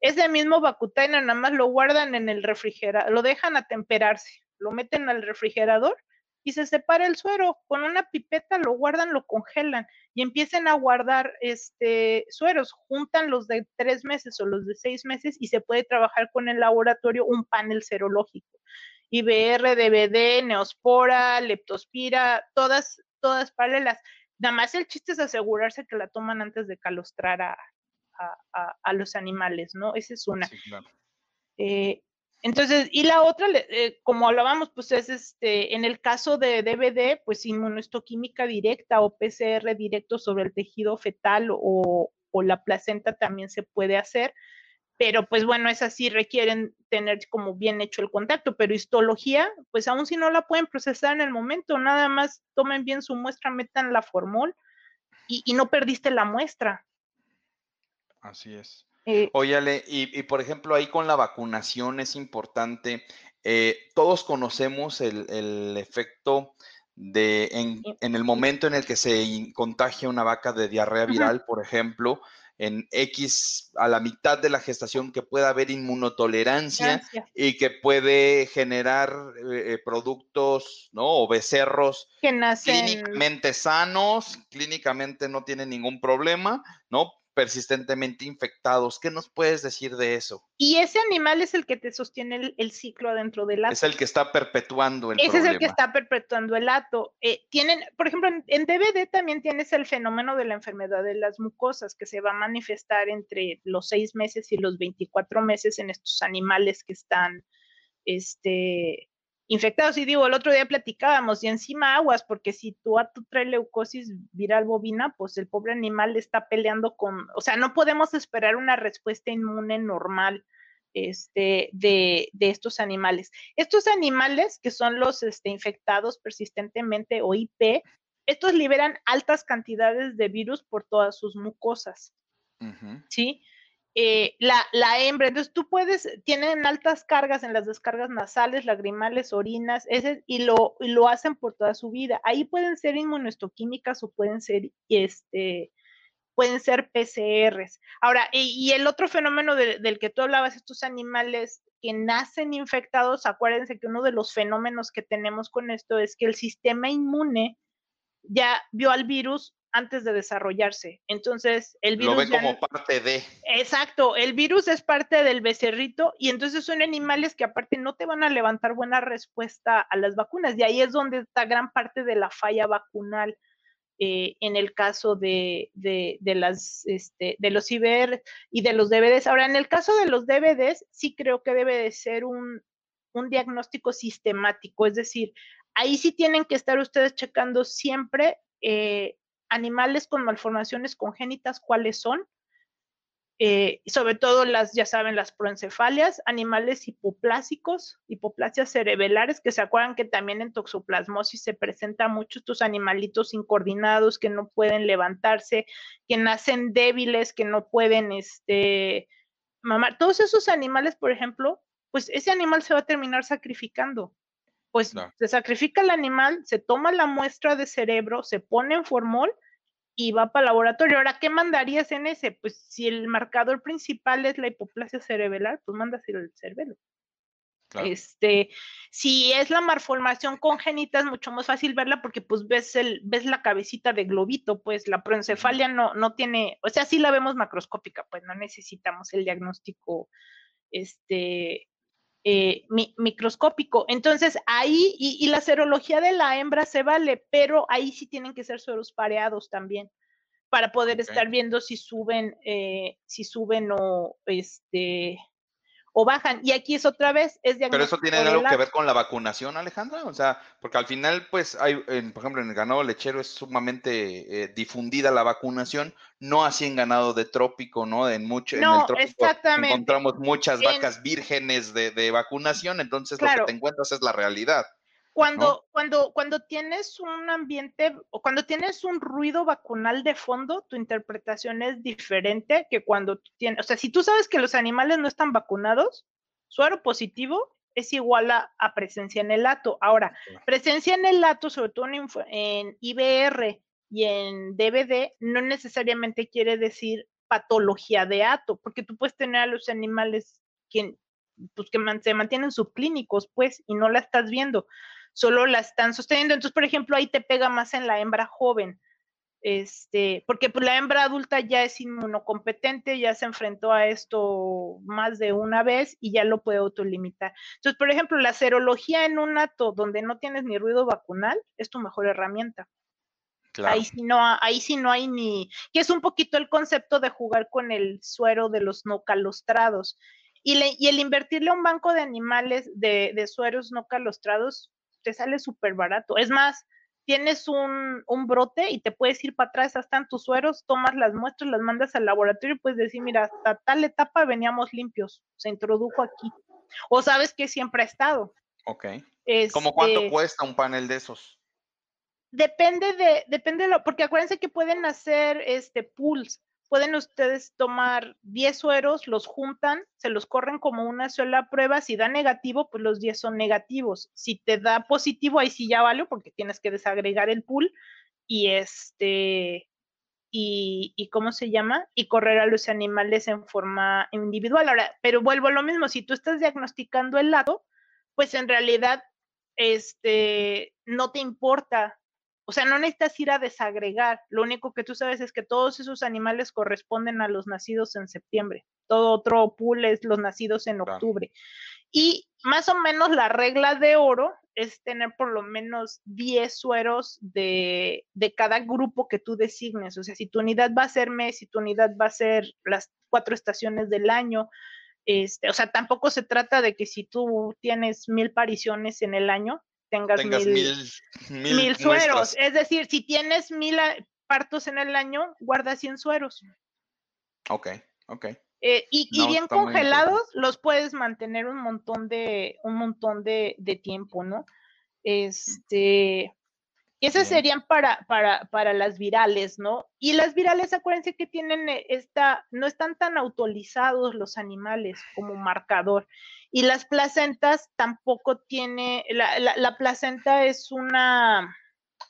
Ese mismo bacutaina nada más lo guardan en el refrigerador, lo dejan a temperarse, lo meten al refrigerador y se separa el suero. Con una pipeta lo guardan, lo congelan y empiecen a guardar este sueros. Juntan los de tres meses o los de seis meses y se puede trabajar con el laboratorio un panel serológico. IBR, DVD, Neospora, Leptospira, todas, todas paralelas. Nada más el chiste es asegurarse que la toman antes de calostrar a, a, los animales, ¿no? Esa es una. Eh, entonces, y la otra, eh, como hablábamos, pues es este, en el caso de DVD, pues inmunohistoquímica directa o PCR directo sobre el tejido fetal o, o la placenta también se puede hacer pero pues bueno, es así, requieren tener como bien hecho el contacto, pero histología, pues aún si no la pueden procesar en el momento, nada más tomen bien su muestra, metan la formol y, no perdiste la muestra. Así es. Eh, Óyale, y, por ejemplo, ahí con la vacunación es importante, eh, todos conocemos el, efecto de en, en, el momento en el que se contagia una vaca de diarrea viral, por ejemplo, en X a la mitad de la gestación que pueda haber inmunotolerancia y que puede generar eh, productos, ¿no? O becerros clínicamente sanos, clínicamente no tienen ningún problema, ¿no? Persistentemente infectados. ¿Qué nos puedes decir de eso? Y ese animal es el que te sostiene el, ciclo adentro del ato. Es el que está perpetuando el Ese es el que está perpetuando el ato. Eh, tienen, por ejemplo, en, DVD también tienes el fenómeno de la enfermedad de las mucosas que se va a manifestar entre los seis meses y los 24 meses en estos animales que están este, infectados. Y digo, el otro día platicábamos, y encima aguas, porque si tu ato trae leucosis viral bovina, pues el pobre animal está peleando con, o sea, no podemos esperar una respuesta inmune normal este, de, de estos animales. Estos animales, que son los este, infectados persistentemente o IP, estos liberan altas cantidades de virus por todas sus mucosas. ¿Sí? Eh, la, la, hembra. Entonces tú puedes, tienen altas cargas en las descargas nasales, lagrimales, orinas, ese, y, lo, lo hacen por toda su vida. Ahí pueden ser inmunohistoquímicas o pueden ser, este, pueden ser PCRs. Ahora, y, el otro fenómeno del que tú hablabas, estos animales que nacen infectados, acuérdense que uno de los fenómenos que tenemos con esto es que el sistema inmune ya vio al virus antes de desarrollarse. Entonces, el virus. Lo ve como parte de. Exacto, el virus es parte del becerrito y entonces son animales que aparte no te van a levantar buena respuesta a las vacunas. Y ahí es donde está gran parte de la falla vacunal. Eh, en el caso de, de, las, este, de los IBR y de los DVDs. Ahora, en el caso de los DVDs, sí creo que debe de ser un, un diagnóstico sistemático, es decir, ahí sí tienen que estar ustedes checando siempre eh, animales con malformaciones congénitas, ¿cuáles son? Eh, sobre todo las, ya saben, las proencefalias, animales hipoplásicos, hipoplasias cerebelares, que se acuerdan que también en toxoplasmosis se presenta mucho estos animalitos incoordinados que no pueden levantarse, que nacen débiles, que no pueden este, mamar. Todos esos animales, por ejemplo, pues ese animal se va a terminar sacrificando pues se sacrifica el animal, se toma la muestra de cerebro, se pone en formol y va para el laboratorio. Ahora, ¿qué mandarías en ese? Pues si el marcador principal es la hipoplasia cerebelar, pues mandas el cerebelo. Este, si es la malformación congénita es mucho más fácil verla porque pues ves el, ves la cabecita de globito, pues la proencefalia no, no tiene, o sea, sí la vemos macroscópica, pues no necesitamos el diagnóstico este eh, microscópico. Entonces, ahí, y, la serología de la hembra se vale, pero ahí sí tienen que ser sueros pareados también para poder estar viendo si suben, eh, si suben o este o bajan. Y aquí es otra vez, es Pero eso tiene algo que ver con la vacunación, Alejandra. O sea, porque al final, pues, hay, por ejemplo, en el ganado lechero es sumamente eh, difundida la vacunación, no así en ganado de trópico, ¿no? En mucho, en el trópico encontramos muchas vacas vírgenes de, vacunación, entonces lo que te encuentras es la realidad. Cuando, cuando, cuando tienes un ambiente o cuando tienes un ruido vacunal de fondo, tu interpretación es diferente que cuando tienes, o sea, si tú sabes que los animales no están vacunados, suero positivo es igual a, presencia en el lato. Ahora, presencia en el lato, sobre todo en, en IBR y en DVD, no necesariamente quiere decir patología de ato, porque tú puedes tener a los animales que, pues, que se mantienen subclínicos, pues, y no la estás viendo solo la están sosteniendo. Entonces, por ejemplo, ahí te pega más en la hembra joven, este, porque pues, la hembra adulta ya es inmunocompetente, ya se enfrentó a esto más de una vez y ya lo puede autolimitar. Entonces, por ejemplo, la serología en un ato donde no tienes ni ruido vacunal es tu mejor herramienta. Ahí sí no, ahí sí no hay ni, que es un poquito el concepto de jugar con el suero de los no calostrados. Y, y el invertirle a un banco de animales de, de sueros no calostrados te sale súper barato. Es más, tienes un, un, brote y te puedes ir para atrás, hasta en tus sueros, tomas las muestras, las mandas al laboratorio y puedes decir, mira, hasta tal etapa veníamos limpios, se introdujo aquí. O sabes que siempre ha estado. Ok. ¿Cómo cuánto este cuesta un panel de esos? Depende de, depende de lo, porque acuérdense que pueden hacer este pools. Pueden ustedes tomar 10 sueros, los juntan, se los corren como una sola prueba. Si da negativo, pues los 10 son negativos. Si te da positivo, ahí sí ya vale, porque tienes que desagregar el pool y este, y, y, cómo se llama, y correr a los animales en forma individual. Ahora, pero vuelvo a lo mismo, si tú estás diagnosticando el lado, pues en realidad este, no te importa o sea, no necesitas ir a desagregar. Lo único que tú sabes es que todos esos animales corresponden a los nacidos en septiembre. Todo otro pool es los nacidos en octubre. Y más o menos la regla de oro es tener por lo menos 10 sueros de, de, cada grupo que tú designes. O sea, si tu unidad va a ser mes, si tu unidad va a ser las cuatro estaciones del año, este, o sea, tampoco se trata de que si tú tienes mil pariciones en el año, tengas, mil, sueros. Es decir, si tienes mil partos en el año, guarda 100 sueros. Ok, ok. Eh, y, bien congelados los puedes mantener un montón de, un montón de, de tiempo, ¿no? Este, y esas serían para, para, para las virales, ¿no? Y las virales, acuérdense que tienen eh, esta, no están tan autorizados los animales como marcador. Y las placentas tampoco tiene, la, la, placenta es una,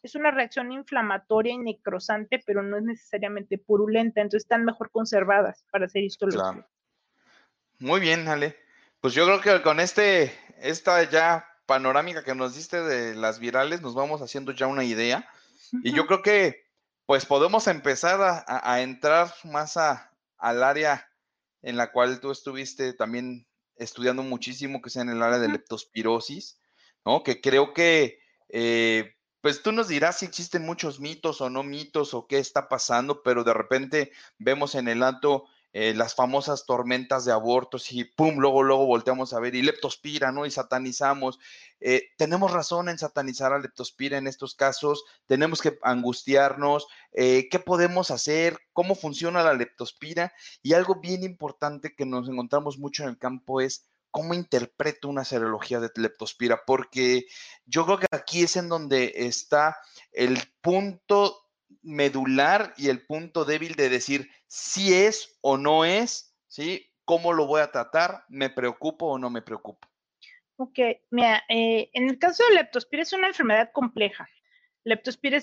es una reacción inflamatoria y necrosante, pero no es necesariamente purulenta, entonces están mejor conservadas para hacer histología. Claro. Muy bien, Ale. Pues yo creo que con este, esta ya panorámica que nos diste de las virales, nos vamos haciendo ya una idea. Y yo creo que pues podemos empezar a, entrar más a, al área en la cual tú estuviste también estudiando muchísimo, que sea en el área de leptospirosis, ¿no? Que creo que, eh, pues tú nos dirás si existen muchos mitos o no mitos o qué está pasando, pero de repente vemos en el alto eh, las famosas tormentas de abortos y pum, luego, luego volteamos a ver y leptospira, ¿no? Y satanizamos. Eh, tenemos razón en satanizar a leptospira en estos casos, tenemos que angustiarnos, eh, ¿qué podemos hacer? ¿Cómo funciona la leptospira? Y algo bien importante que nos encontramos mucho en el campo es cómo interpreto una serología de leptospira, porque yo creo que aquí es en donde está el punto medular y el punto débil de decir si es o no es, ¿sí? ¿Cómo lo voy a tratar? ¿Me preocupo o no me preocupo? Ok, mira, eh, en el caso de leptospira es una enfermedad compleja. Leptospira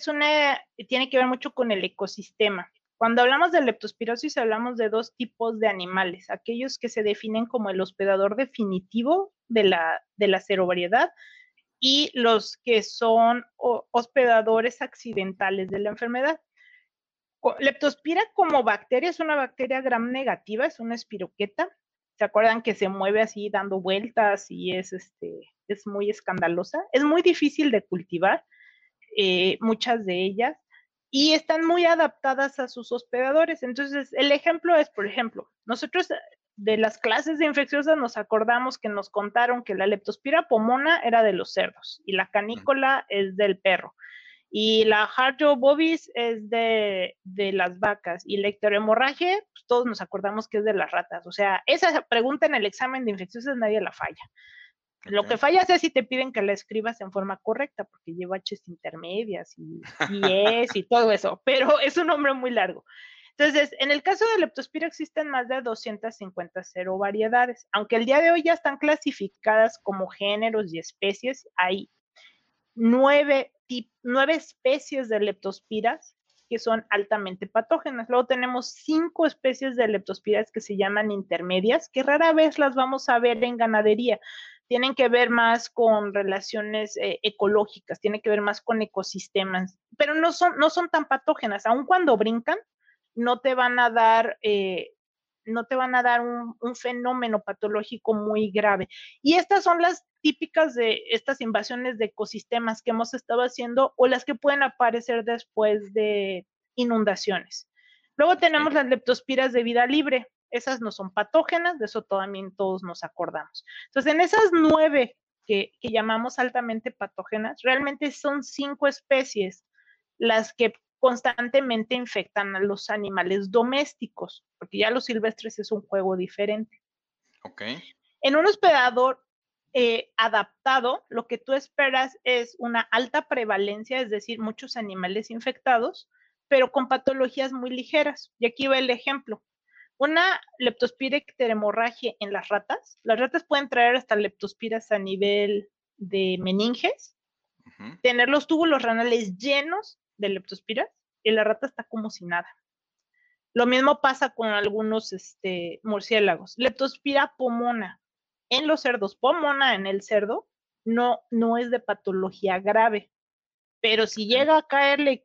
tiene que ver mucho con el ecosistema. Cuando hablamos de leptospirosis hablamos de dos tipos de animales, aquellos que se definen como el hospedador definitivo de la, de la y los que son hospedadores accidentales de la enfermedad. Leptospira como bacteria es una bacteria gram negativa, es una espiroqueta. ¿Se acuerdan que se mueve así dando vueltas y es, este, es muy escandalosa? Es muy difícil de cultivar, eh, muchas de ellas, y están muy adaptadas a sus hospedadores. Entonces, el ejemplo es, por ejemplo, nosotros de las clases de infecciosas nos acordamos que nos contaron que la leptospira pomona era de los cerdos y la canícola es del perro y la Harjo bovis es de, las vacas y la icteromorragia, pues todos nos acordamos que es de las ratas. O sea, esa pregunta en el examen de infecciosas nadie la falla. Lo que falla es si te piden que la escribas en forma correcta, porque lleva H intermedias y, y es y todo eso, pero es un nombre muy largo. Entonces, en el caso de leptospira existen más de 250 variedades. Aunque el día de hoy ya están clasificadas como géneros y especies, hay nueve, nueve especies de leptospiras que son altamente patógenas. Luego tenemos cinco especies de leptospiras que se llaman intermedias, que rara vez las vamos a ver en ganadería. Tienen que ver más con relaciones eh, ecológicas, tienen que ver más con ecosistemas, pero no son, no son tan patógenas. Aun cuando brincan, no te van a dar, eh, no te van a dar un, fenómeno patológico muy grave. Y estas son las típicas de estas invasiones de ecosistemas que hemos estado haciendo o las que pueden aparecer después de inundaciones. Luego tenemos las leptospiras de vida libre. Esas no son patógenas, de eso también todos nos acordamos. Entonces, en esas nueve que, que llamamos altamente patógenas, realmente son cinco especies las que constantemente infectan a los animales domésticos, porque ya los silvestres es un juego diferente. Ok. En un hospedador eh, adaptado, lo que tú esperas es una alta prevalencia, es decir, muchos animales infectados, pero con patologías muy ligeras. Y aquí va el ejemplo. Una leptospira hemorragia en las ratas. Las ratas pueden traer hasta leptospiras a nivel de meninges, tener los túbulos renales llenos de leptospiras y la rata está como si nada. Lo mismo pasa con algunos este, murciélagos. Leptospira pomona en los cerdos, pomona en el cerdo, no, no es de patología grave. Pero si llega a caerle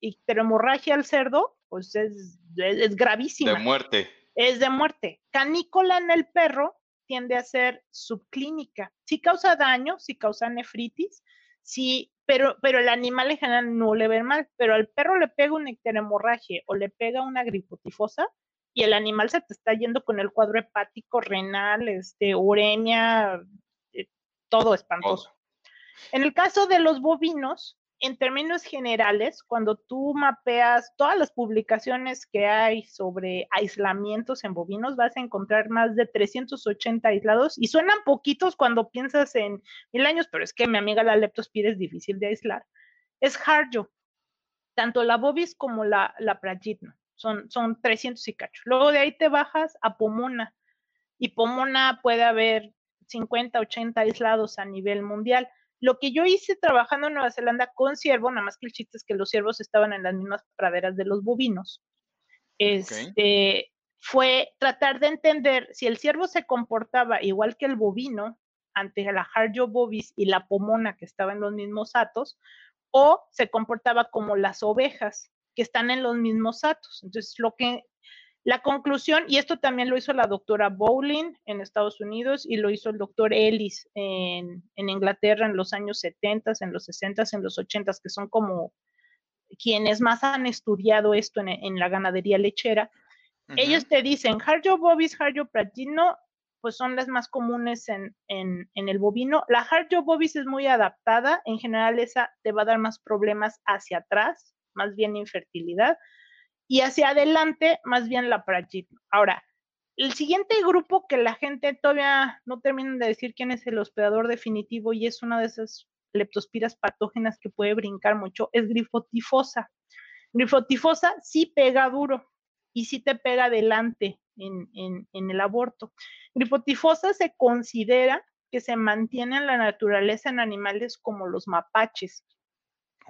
icteromorragia al cerdo, pues es, es, gravísima. De muerte. Es de muerte. Canícola en el perro tiende a ser subclínica. Sí causa daño, sí causa nefritis, sí, pero, pero el animal en general no le ve mal, pero al perro le pega una icteromorragia o le pega una gripotifosa, y el animal se te está yendo con el cuadro hepático, renal, este, uremia, eh, todo espantoso. En el caso de los bovinos, en términos generales, cuando tú mapeas todas las publicaciones que hay sobre aislamientos en bovinos, vas a encontrar más de 380 aislados y suenan poquitos cuando piensas en mil años, pero es que mi amiga la leptospira es difícil de aislar. Es harjo, tanto la bovis como la, la pragitno son, son 300 y cacho. Luego de ahí te bajas a Pomona y Pomona puede haber 50, 80 aislados a nivel mundial. Lo que yo hice trabajando en Nueva Zelanda con ciervo, nada más que el chiste es que los ciervos estaban en las mismas praderas de los bovinos, este, fue tratar de entender si el ciervo se comportaba igual que el bovino ante la Harjo bovis y la pomona que estaba en los mismos atos, o se comportaba como las ovejas que están en los mismos atos. Entonces, lo que la conclusión, y esto también lo hizo la doctora Bowling en Estados Unidos y lo hizo el doctor Ellis en, Inglaterra en los años 70, en los 60, en los 80, que son como quienes más han estudiado esto en, la ganadería lechera. Ellos te dicen, Harjo bovis, Harjo pratino, pues son las más comunes en, en, el bovino. La Harjo bovis es muy adaptada, en general esa te va a dar más problemas hacia atrás, más bien infertilidad, y hacia adelante, más bien la pragit. Ahora, el siguiente grupo que la gente todavía no termina de decir quién es el hospedador definitivo y es una de esas leptospiras patógenas que puede brincar mucho, es grifotifosa. Grifotifosa sí pega duro y sí te pega adelante en, en el aborto. Grifotifosa se considera que se mantiene en la naturaleza en animales como los mapaches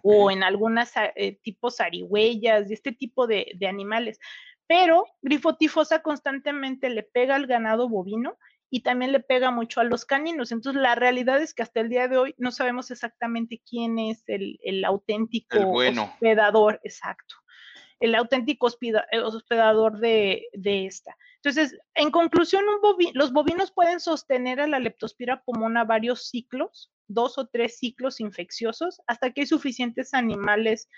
o en algunas eh, tipos arihuellas y este tipo de, animales. Pero grifotifosa constantemente le pega al ganado bovino y también le pega mucho a los caninos. Entonces, la realidad es que hasta el día de hoy no sabemos exactamente quién es el, auténtico hospedador, exacto, el auténtico eh, hospedador de, esta. Entonces, en conclusión, los bovinos pueden sostener a la leptospira pomona varios ciclos dos o tres ciclos infecciosos hasta que hay suficientes animales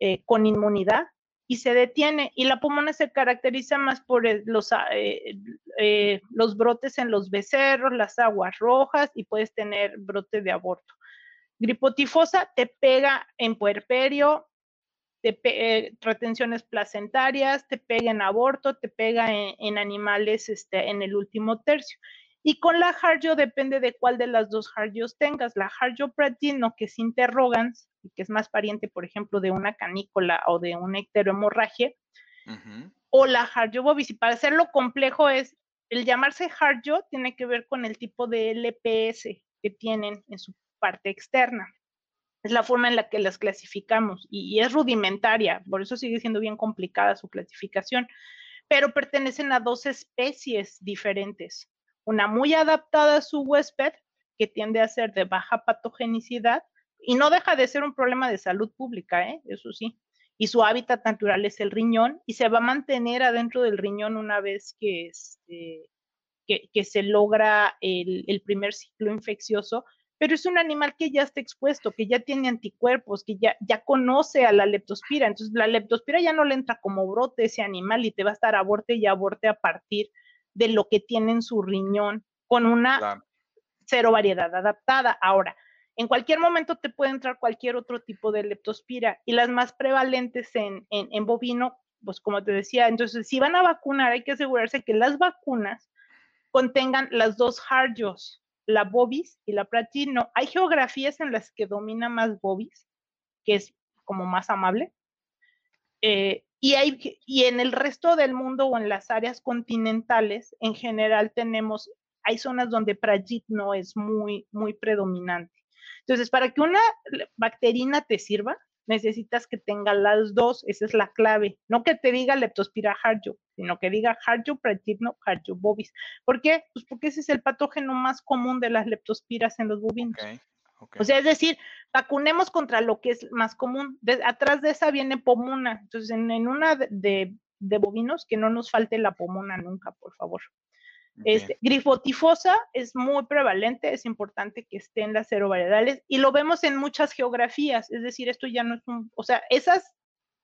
eh, con inmunidad y se detiene. Y la pomona se caracteriza más por los, ah, eh, eh, los brotes en los becerros, las aguas rojas y puedes tener brote de aborto. Gripotifosa te pega en puerperio, te retenciones placentarias, te pega en aborto, te pega en, animales este, en el último tercio. Y con la Harjo depende de cuál de las dos Harjos tengas. La Harjo pratino, que es interrogans, y que es más pariente, por ejemplo, de una canícola o de una icterohemorragia, o la Harjo bovis. Y para hacerlo complejo es, el llamarse Harjo tiene que ver con el tipo de LPS que tienen en su parte externa. Es la forma en la que las clasificamos y, es rudimentaria, por eso sigue siendo bien complicada su clasificación, pero pertenecen a dos especies diferentes una muy adaptada a su huésped, que tiende a ser de baja patogenicidad, y no deja de ser un problema de salud pública, ¿eh? eso sí. Y su hábitat natural es el riñón y se va a mantener adentro del riñón una vez que, este, que, se logra el, primer ciclo infeccioso, pero es un animal que ya está expuesto, que ya tiene anticuerpos, que ya, ya conoce a la leptospira. Entonces, la leptospira ya no le entra como brote ese animal y te va a estar aborte y aborte a partir de lo que tiene en su riñón con una cero variedad adaptada. Ahora, en cualquier momento te puede entrar cualquier otro tipo de leptospira y las más prevalentes en, en bovino, pues como te decía, entonces si van a vacunar hay que asegurarse que las vacunas contengan las dos harjos, la bovis y la platino. Hay geografías en las que domina más bovis, que es como más amable. Eh, y, hay, y en el resto del mundo o en las áreas continentales, en general tenemos, hay zonas donde Prajit no es muy, muy predominante. Entonces, para que una bacterina te sirva, necesitas que tenga las dos, esa es la clave. No que te diga leptospira harjo, sino que diga harjo praetigno, harjo bovis. ¿Por qué? Pues porque ese es el patógeno más común de las leptospiras en los bovinos. O sea, es decir, vacunemos contra lo que es más común. atrás de esa viene pomona. Entonces, en, una de, de, bovinos, que no nos falte la pomona nunca, por favor. Este, grifotifosa es muy prevalente, es importante que esté en las variedades y lo vemos en muchas geografías, es decir, esto ya no es un, o sea, esas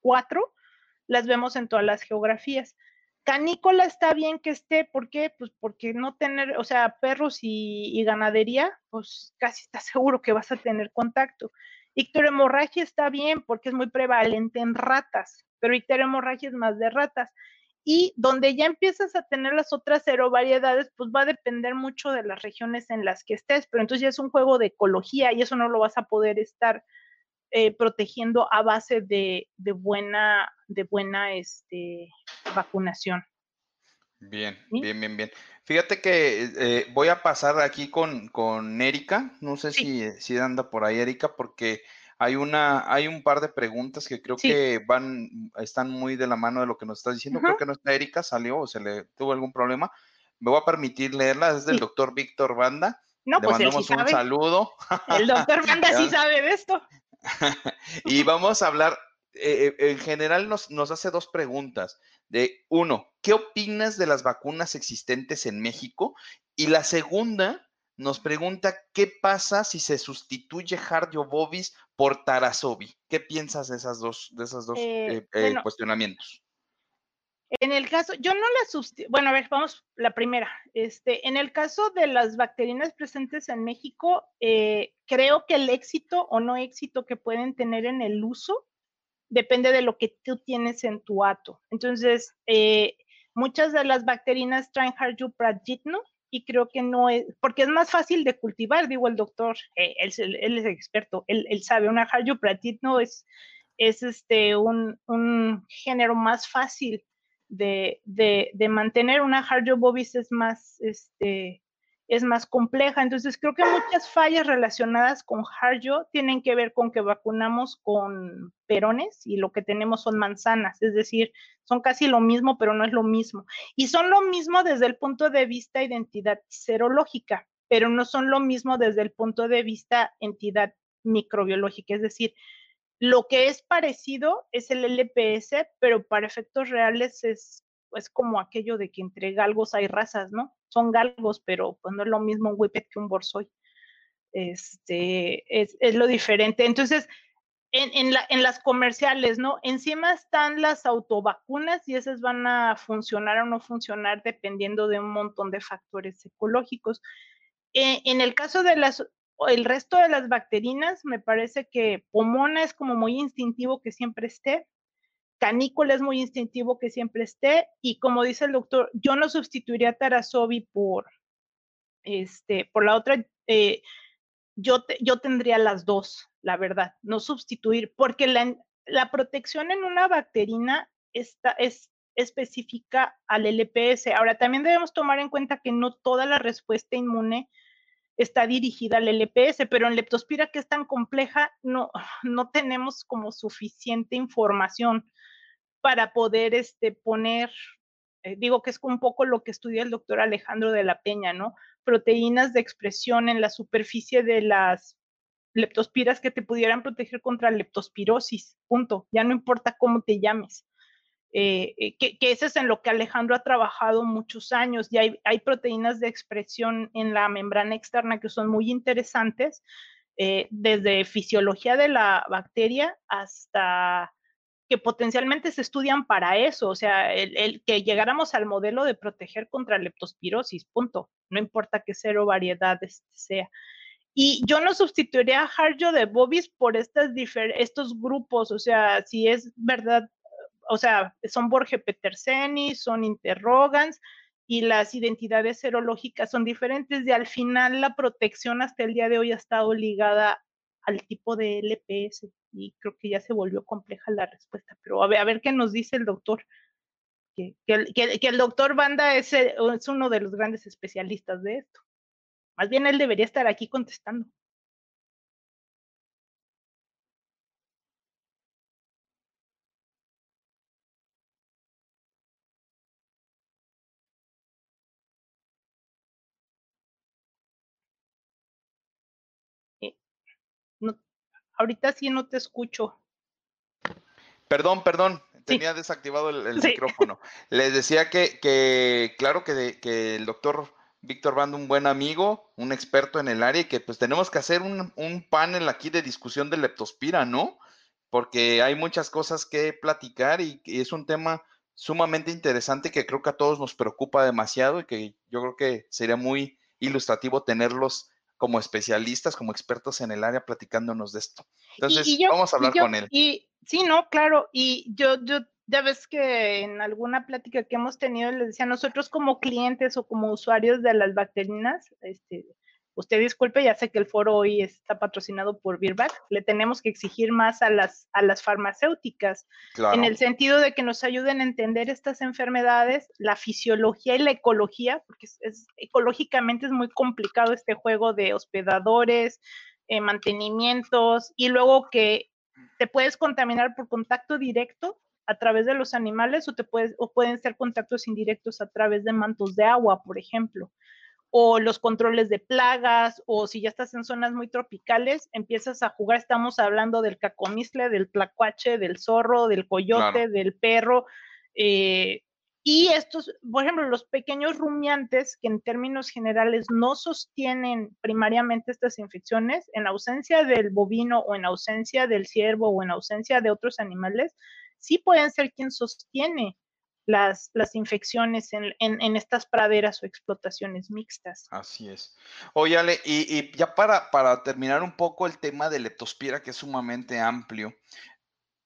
cuatro las vemos en todas las geografías. Canícola está bien que esté, ¿por qué? Pues porque no tener, o sea, perros y, ganadería, pues casi está seguro que vas a tener contacto. Icterohemorragia está bien porque es muy prevalente en ratas, pero icterohemorragia es más de ratas y donde ya empiezas a tener las otras variedades, pues va a depender mucho de las regiones en las que estés, pero entonces ya es un juego de ecología y eso no lo vas a poder estar eh, protegiendo a base de, buena, de buena este, vacunación. Bien, bien, bien, bien. Fíjate que eh, voy a pasar aquí con, con Erika, no sé si, si anda por ahí Erika, porque hay una, hay un par de preguntas que creo que van, están muy de la mano de lo que nos estás diciendo. Creo que nuestra Erika salió o se le tuvo algún problema. Me voy a permitir leerla, es del doctor Víctor Banda. No, le pues mandamos un saludo. El doctor Banda sí sabe de esto. y vamos a hablar, eh, eh, en general nos, nos hace dos preguntas. De uno, ¿qué opinas de las vacunas existentes en México? Y la segunda, nos pregunta qué pasa si se sustituye Bovis por Tarasovi. ¿Qué piensas de esas dos, de esos dos eh, eh, eh, cuestionamientos? En el caso, yo no la sustituyo, bueno, a ver, vamos, la primera. Este, en el caso de las bacterinas presentes en México, creo que el éxito o no éxito que pueden tener en el uso depende de lo que tú tienes en tu ato. Entonces, muchas de las bacterinas traen Harju-Prajitno, y creo que no es, porque es más fácil de cultivar, digo el doctor, eh, él, es experto, él, sabe, una no es, es este, un, un género más fácil de, de, de mantener, una bovis es más, este, es más compleja. Entonces, creo que muchas fallas relacionadas con Harjo tienen que ver con que vacunamos con perones y lo que tenemos son manzanas, es decir, son casi lo mismo, pero no es lo mismo. Y son lo mismo desde el punto de vista identidad serológica, pero no son lo mismo desde el punto de vista entidad microbiológica, es decir, lo que es parecido es el LPS, pero para efectos reales es es como aquello de que entre galgos hay razas, ¿no? Son galgos, pero pues no es lo mismo un whippet que un borsoi. Este, es, lo diferente. Entonces, en, en, las comerciales, ¿no? Encima están las autovacunas y esas van a funcionar o no funcionar dependiendo de un montón de factores ecológicos. Eh, en el caso de las, el resto de las bacterinas, me parece que Pomona es como muy instintivo que siempre esté canícola es muy instintivo que siempre esté y como dice el doctor, yo no sustituiría a Tarasovi por, este, por la otra, eh, yo, yo tendría las dos, la verdad, no sustituir, porque la, la protección en una bacterina está, es específica al LPS. Ahora, también debemos tomar en cuenta que no toda la respuesta inmune está dirigida al LPS, pero en leptospira, que es tan compleja, no, no tenemos como suficiente información para poder este, poner, eh, digo que es un poco lo que estudia el doctor Alejandro de la Peña, ¿no? Proteínas de expresión en la superficie de las leptospiras que te pudieran proteger contra leptospirosis, punto. Ya no importa cómo te llames. eh, eh, que, que, ese es en lo que Alejandro ha trabajado muchos años y hay, hay proteínas de expresión en la membrana externa que son muy interesantes, eh, desde fisiología de la bacteria hasta que potencialmente se estudian para eso, o sea, el, que llegáramos al modelo de proteger contra leptospirosis, punto, no importa qué cero variedades sea. Y yo no sustituiría a Harjo de Bobis por estos grupos, o sea, si es verdad o sea, son Borge Peterseni, son interrogans y las identidades serológicas son diferentes y al final la protección hasta el día de hoy ha estado ligada al tipo de LPS y creo que ya se volvió compleja la respuesta, pero a ver, a ver qué nos dice el doctor. Que, que, el doctor Banda es, es uno de los grandes especialistas de esto. Más bien él debería estar aquí contestando. Ahorita sí no te escucho. Perdón, perdón, tenía desactivado el, micrófono. Les decía que, que claro que, que, el doctor Víctor Bando, un buen amigo, un experto en el área, y que pues tenemos que hacer un, un panel aquí de discusión de leptospira, ¿no? Porque hay muchas cosas que platicar y, y es un tema sumamente interesante que creo que a todos nos preocupa demasiado y que yo creo que sería muy ilustrativo tenerlos como especialistas, como expertos en el área, platicándonos de esto. Entonces, vamos a hablar con él. Y sí, no, claro, y yo, yo, ya ves que en alguna plática que hemos tenido les decía, nosotros como clientes o como usuarios de las bacterinas, este, usted disculpe, ya sé que el foro hoy está patrocinado por Birback, le tenemos que exigir más a las, a las farmacéuticas, en el sentido de que nos ayuden a entender estas enfermedades, la fisiología y la ecología, porque es, ecológicamente es muy complicado este juego de hospedadores, eh, mantenimientos, y luego que te puedes contaminar por contacto directo a través de los animales o te puedes o pueden ser contactos indirectos a través de mantos de agua, por ejemplo o los controles de plagas, o si ya estás en zonas muy tropicales, empiezas a jugar, estamos hablando del cacomistle, del tlacuache, del zorro, del coyote, del perro, eh, y estos, por ejemplo, los pequeños rumiantes que en términos generales no sostienen primariamente estas infecciones, en ausencia del bovino o en ausencia del ciervo o en ausencia de otros animales, sí pueden ser quien sostiene las, las infecciones en, en, estas praderas o explotaciones mixtas. Así es. Oye, Ale, y, y, ya para, para terminar un poco el tema de leptospira, que es sumamente amplio.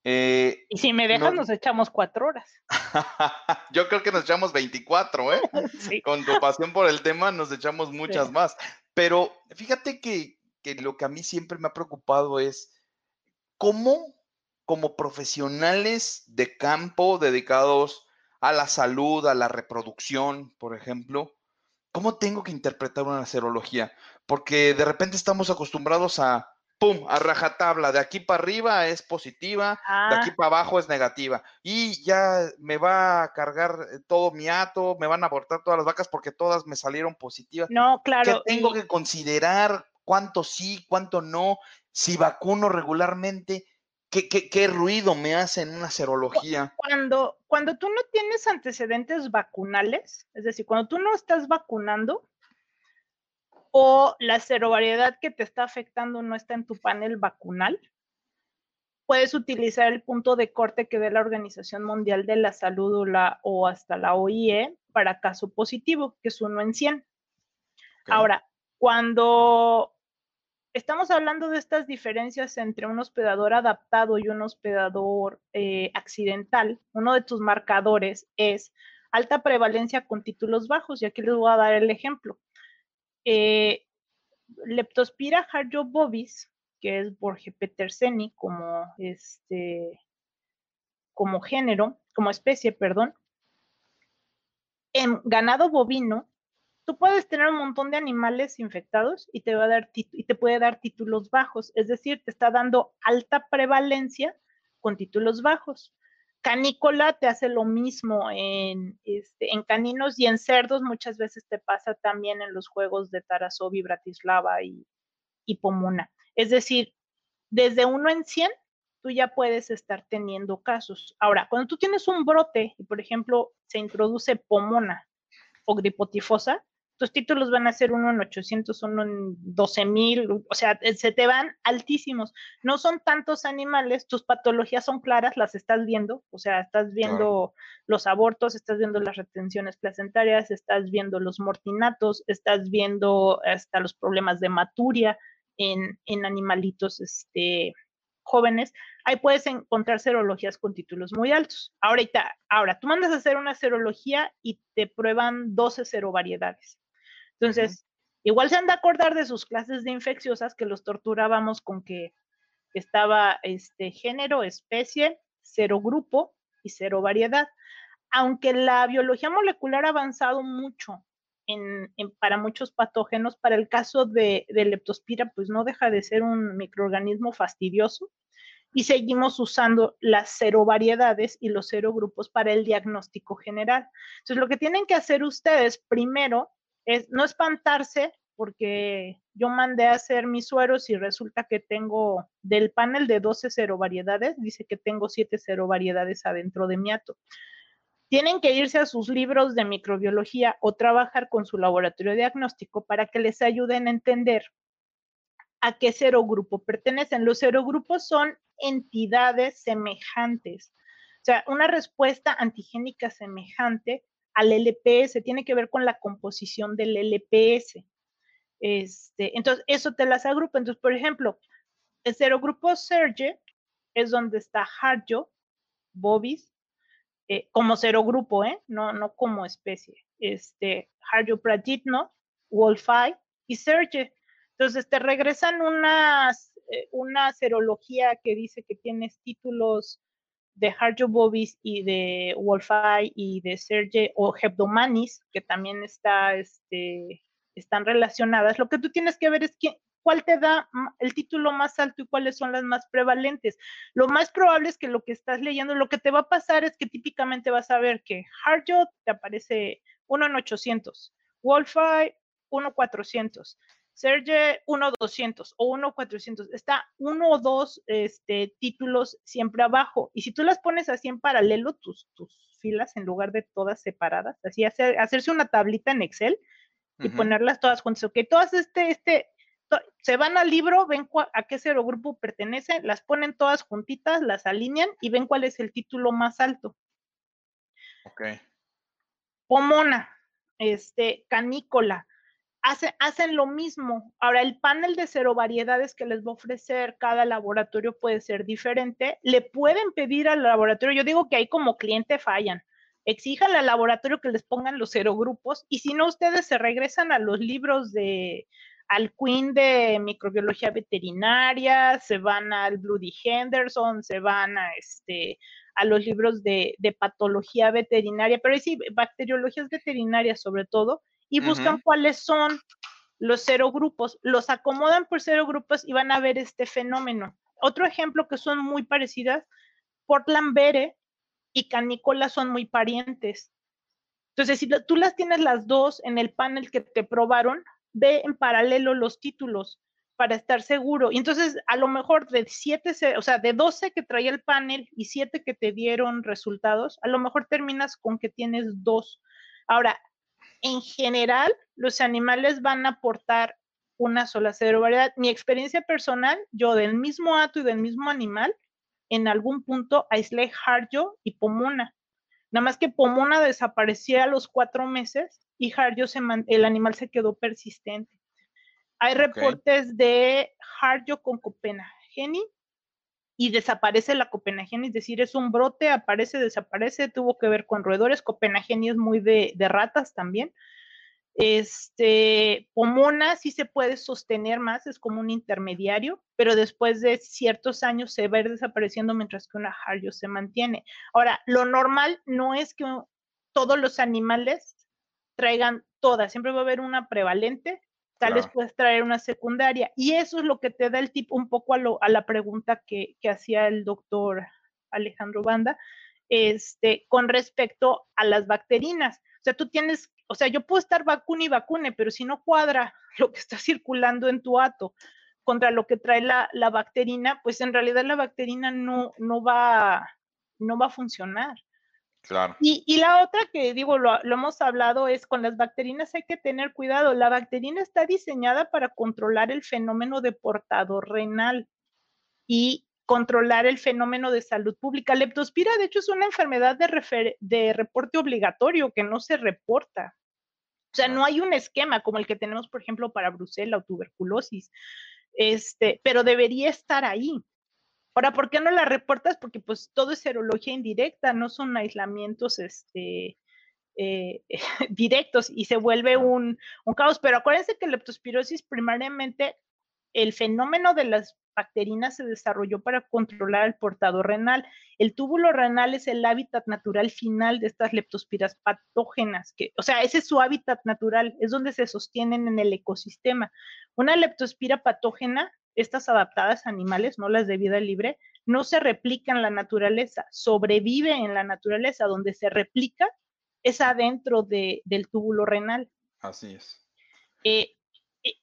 Eh, y si me dejas, nos echamos cuatro horas. Yo creo que nos echamos 24, ¿eh? Con tu pasión por el tema, nos echamos muchas más. Pero fíjate que, que lo que a mí siempre me ha preocupado es cómo, como profesionales de campo dedicados a la salud, a la reproducción, por ejemplo, ¿cómo tengo que interpretar una serología? Porque de repente estamos acostumbrados a, ¡pum!, a rajatabla, de aquí para arriba es positiva, de aquí ah. para abajo es negativa. Y ya me va a cargar eh, todo mi ato, me van a abortar todas las vacas porque todas me salieron positivas. No, claro. ¿Qué tengo que considerar? ¿Cuánto sí, cuánto no? Si vacuno regularmente, ¿Qué, ruido me hace en una serología? Cuando, cuando tú no tienes antecedentes vacunales, es decir, cuando tú no estás vacunando o la serovariedad que te está afectando no está en tu panel vacunal, puedes utilizar el punto de corte que dé la Organización Mundial de la Salud o, la, o hasta la OIE para caso positivo, que es uno en 100. Ahora, cuando estamos hablando de estas diferencias entre un hospedador adaptado y un hospedador eh, accidental. Uno de tus marcadores es alta prevalencia con títulos bajos, y aquí les voy a dar el ejemplo. Eh, Leptospira bovis, que es Borge peterseni como, este, como género, como especie, perdón, en ganado bovino tú puedes tener un montón de animales infectados y te, va a dar y te puede dar títulos bajos, es decir, te está dando alta prevalencia con títulos bajos. Canícola te hace lo mismo en, este, en caninos y en cerdos, muchas veces te pasa también en los juegos de Tarasov y Bratislava y, y Pomona. Es decir, desde 1 en 100 tú ya puedes estar teniendo casos. Ahora, cuando tú tienes un brote y, por ejemplo, se introduce pomona o gripotifosa, tus títulos van a ser uno en 800, uno en 12 mil, o sea, eh, se te van altísimos. No son tantos animales, tus patologías son claras, las estás viendo, o sea, estás viendo los abortos, estás viendo las retenciones placentarias, estás viendo los mortinatos, estás viendo hasta los problemas de maturia en, en animalitos este, jóvenes. Ahí puedes encontrar serologías con títulos muy altos. Ahorita, ahora, tú mandas a hacer una serología y te prueban 12 serovariedades entonces, igual se han de acordar de sus clases de infecciosas que los torturábamos con que estaba este género, especie, cero grupo y cero variedad. Aunque la biología molecular ha avanzado mucho en, para muchos patógenos, para el caso de, de, leptospira, pues no deja de ser un microorganismo fastidioso y seguimos usando las cero variedades y los cero grupos para el diagnóstico general. Entonces, lo que tienen que hacer ustedes primero no espantarse porque yo mandé a hacer mis sueros y resulta que tengo del panel de 12 cero variedades, dice que tengo 7 cero variedades adentro de mi ato. Tienen que irse a sus libros de microbiología o trabajar con su laboratorio diagnóstico para que les ayuden a entender a qué cero grupo pertenecen. Los cero grupos son entidades semejantes. O sea, una respuesta antigénica semejante al LPS, tiene que ver con la composición del LPS. Este, entonces, eso te las agrupa. Entonces, por ejemplo, el serogrupo Serge es donde está Harjo, Bobis, eh, como serogrupo, ¿eh? No, no como especie. Este, Harjo Pragitno, Wolfi y Serge. Entonces, te regresan eh, una serología que dice que tienes títulos de Harjo Bobis y de Wolfai y de Serge o Hebdomanis, que también está, este, están relacionadas, lo que tú tienes que ver es cuál te da el título más alto y cuáles son las más prevalentes. Lo más probable es que lo que estás leyendo, lo que te va a pasar es que típicamente vas a ver que Harjo te aparece 1 en 800, Wolfai 1 400, Serge 1.200 o 1.400, está uno o dos este, títulos siempre abajo. Y si tú las pones así en paralelo, tus, tus filas, en lugar de todas separadas, así hacerse una tablita en Excel y ponerlas todas juntas. Ok, todas este, este, se van al libro, ven a qué cero grupo pertenece, las ponen todas juntitas, las alinean y ven cuál es el título más alto. Ok. Pomona, este, canícola, hacen lo mismo. Ahora, el panel de cero variedades que les va a ofrecer cada laboratorio puede ser diferente. Le pueden pedir al laboratorio, yo digo que ahí como cliente fallan. Exijan al laboratorio que les pongan los cero grupos y si no, ustedes se regresan a los libros de al Queen de microbiología veterinaria, se van al Bloody Henderson, se van a este a los libros de, de patología veterinaria, pero sí, bacteriologías veterinarias sobre todo, y buscan cuáles son los cero grupos, los acomodan por cero grupos y van a ver este fenómeno. Otro ejemplo que son muy parecidas, Portland Bere y Canícola son muy parientes. Entonces, si tú las tienes las dos en el panel que te probaron, ve en paralelo los títulos para estar seguro. Y entonces, a lo mejor de siete, o sea, de 12 que traía el panel y siete que te dieron resultados, a lo mejor terminas con que tienes dos. Ahora, en general, los animales van a aportar una sola cero variedad. Mi experiencia personal, yo del mismo ato y del mismo animal, en algún punto aislé Harjo y Pomona. Nada más que Pomona desaparecía a los cuatro meses y Harjo se el animal se quedó persistente. Hay reportes de Harjo con Copenhagen y desaparece la Copenhagen, es decir, es un brote, aparece, desaparece, tuvo que ver con roedores, Copenhagen es muy de, ratas también. Este, Pomona sí se puede sostener más, es como un intermediario, pero después de ciertos años se va a ir desapareciendo mientras que una Harjo se mantiene. Ahora, lo normal no es que todos los animales traigan todas, siempre va a haber una prevalente tal vez puedes traer una secundaria. Y eso es lo que te da el tipo un poco a, la pregunta que, hacía el doctor Alejandro Banda, este, con respecto a las bacterinas. O sea, tú tienes, o sea, yo puedo estar vacuna y vacune, pero si no cuadra lo que está circulando en tu ato contra lo que trae la, la, bacterina, pues en realidad la bacterina no, no, va, no va a funcionar. Claro. Y, y, la otra que digo, lo, lo, hemos hablado, es con las bacterinas hay que tener cuidado. La bacterina está diseñada para controlar el fenómeno de portador renal y controlar el fenómeno de salud pública. Leptospira, de hecho, es una enfermedad de, de reporte obligatorio que no se reporta. O sea, no hay un esquema como el que tenemos, por ejemplo, para brucela o tuberculosis, este, pero debería estar ahí. Ahora, ¿por qué no la reportas? Porque pues todo es serología indirecta, no son aislamientos este, eh, directos y se vuelve un, un, caos. Pero acuérdense que la leptospirosis primariamente, el fenómeno de las bacterina se desarrolló para controlar el portador renal. El túbulo renal es el hábitat natural final de estas leptospiras patógenas, que, o sea, ese es su hábitat natural, es donde se sostienen en el ecosistema. Una leptospira patógena, estas adaptadas a animales, no las de vida libre, no se replica en la naturaleza, sobrevive en la naturaleza, donde se replica es adentro de, del túbulo renal. Así es. Eh,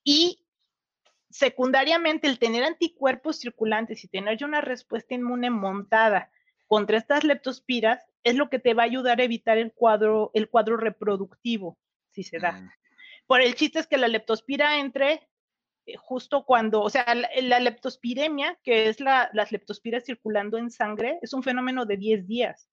y secundariamente, el tener anticuerpos circulantes y tener ya una respuesta inmune montada contra estas leptospiras es lo que te va a ayudar a evitar el cuadro, el cuadro reproductivo, si se da. Mm. Por el chiste es que la leptospira entre eh, justo cuando, o sea, la, leptospiremia, que es la, las leptospiras circulando en sangre, es un fenómeno de 10 días,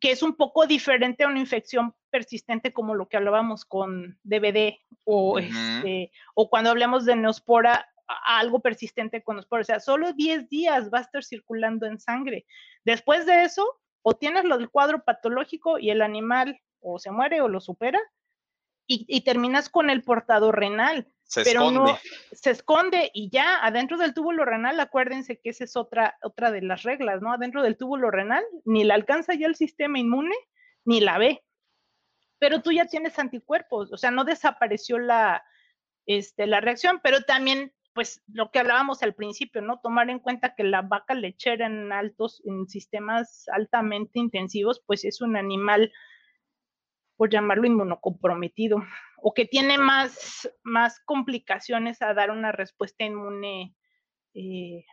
que es un poco diferente a una infección persistente como lo que hablábamos con DVD o, este, o cuando hablemos de neospora, algo persistente con neospora. O sea, solo 10 días va a estar circulando en sangre. Después de eso, o tienes lo del cuadro patológico y el animal o se muere o lo supera, y, terminas con el portador renal. Se pero esconde. no se esconde y ya adentro del túbulo renal, acuérdense que esa es otra, otra de las reglas, ¿no? Adentro del túbulo renal, ni la alcanza ya el sistema inmune, ni la ve pero tú ya tienes anticuerpos, o sea, no desapareció la, este, la reacción, pero también, pues, lo que hablábamos al principio, ¿no? Tomar en cuenta que la vaca lechera en altos, en sistemas altamente intensivos, pues es un animal, por llamarlo inmunocomprometido, o que tiene más, más complicaciones a dar una respuesta inmune, eh,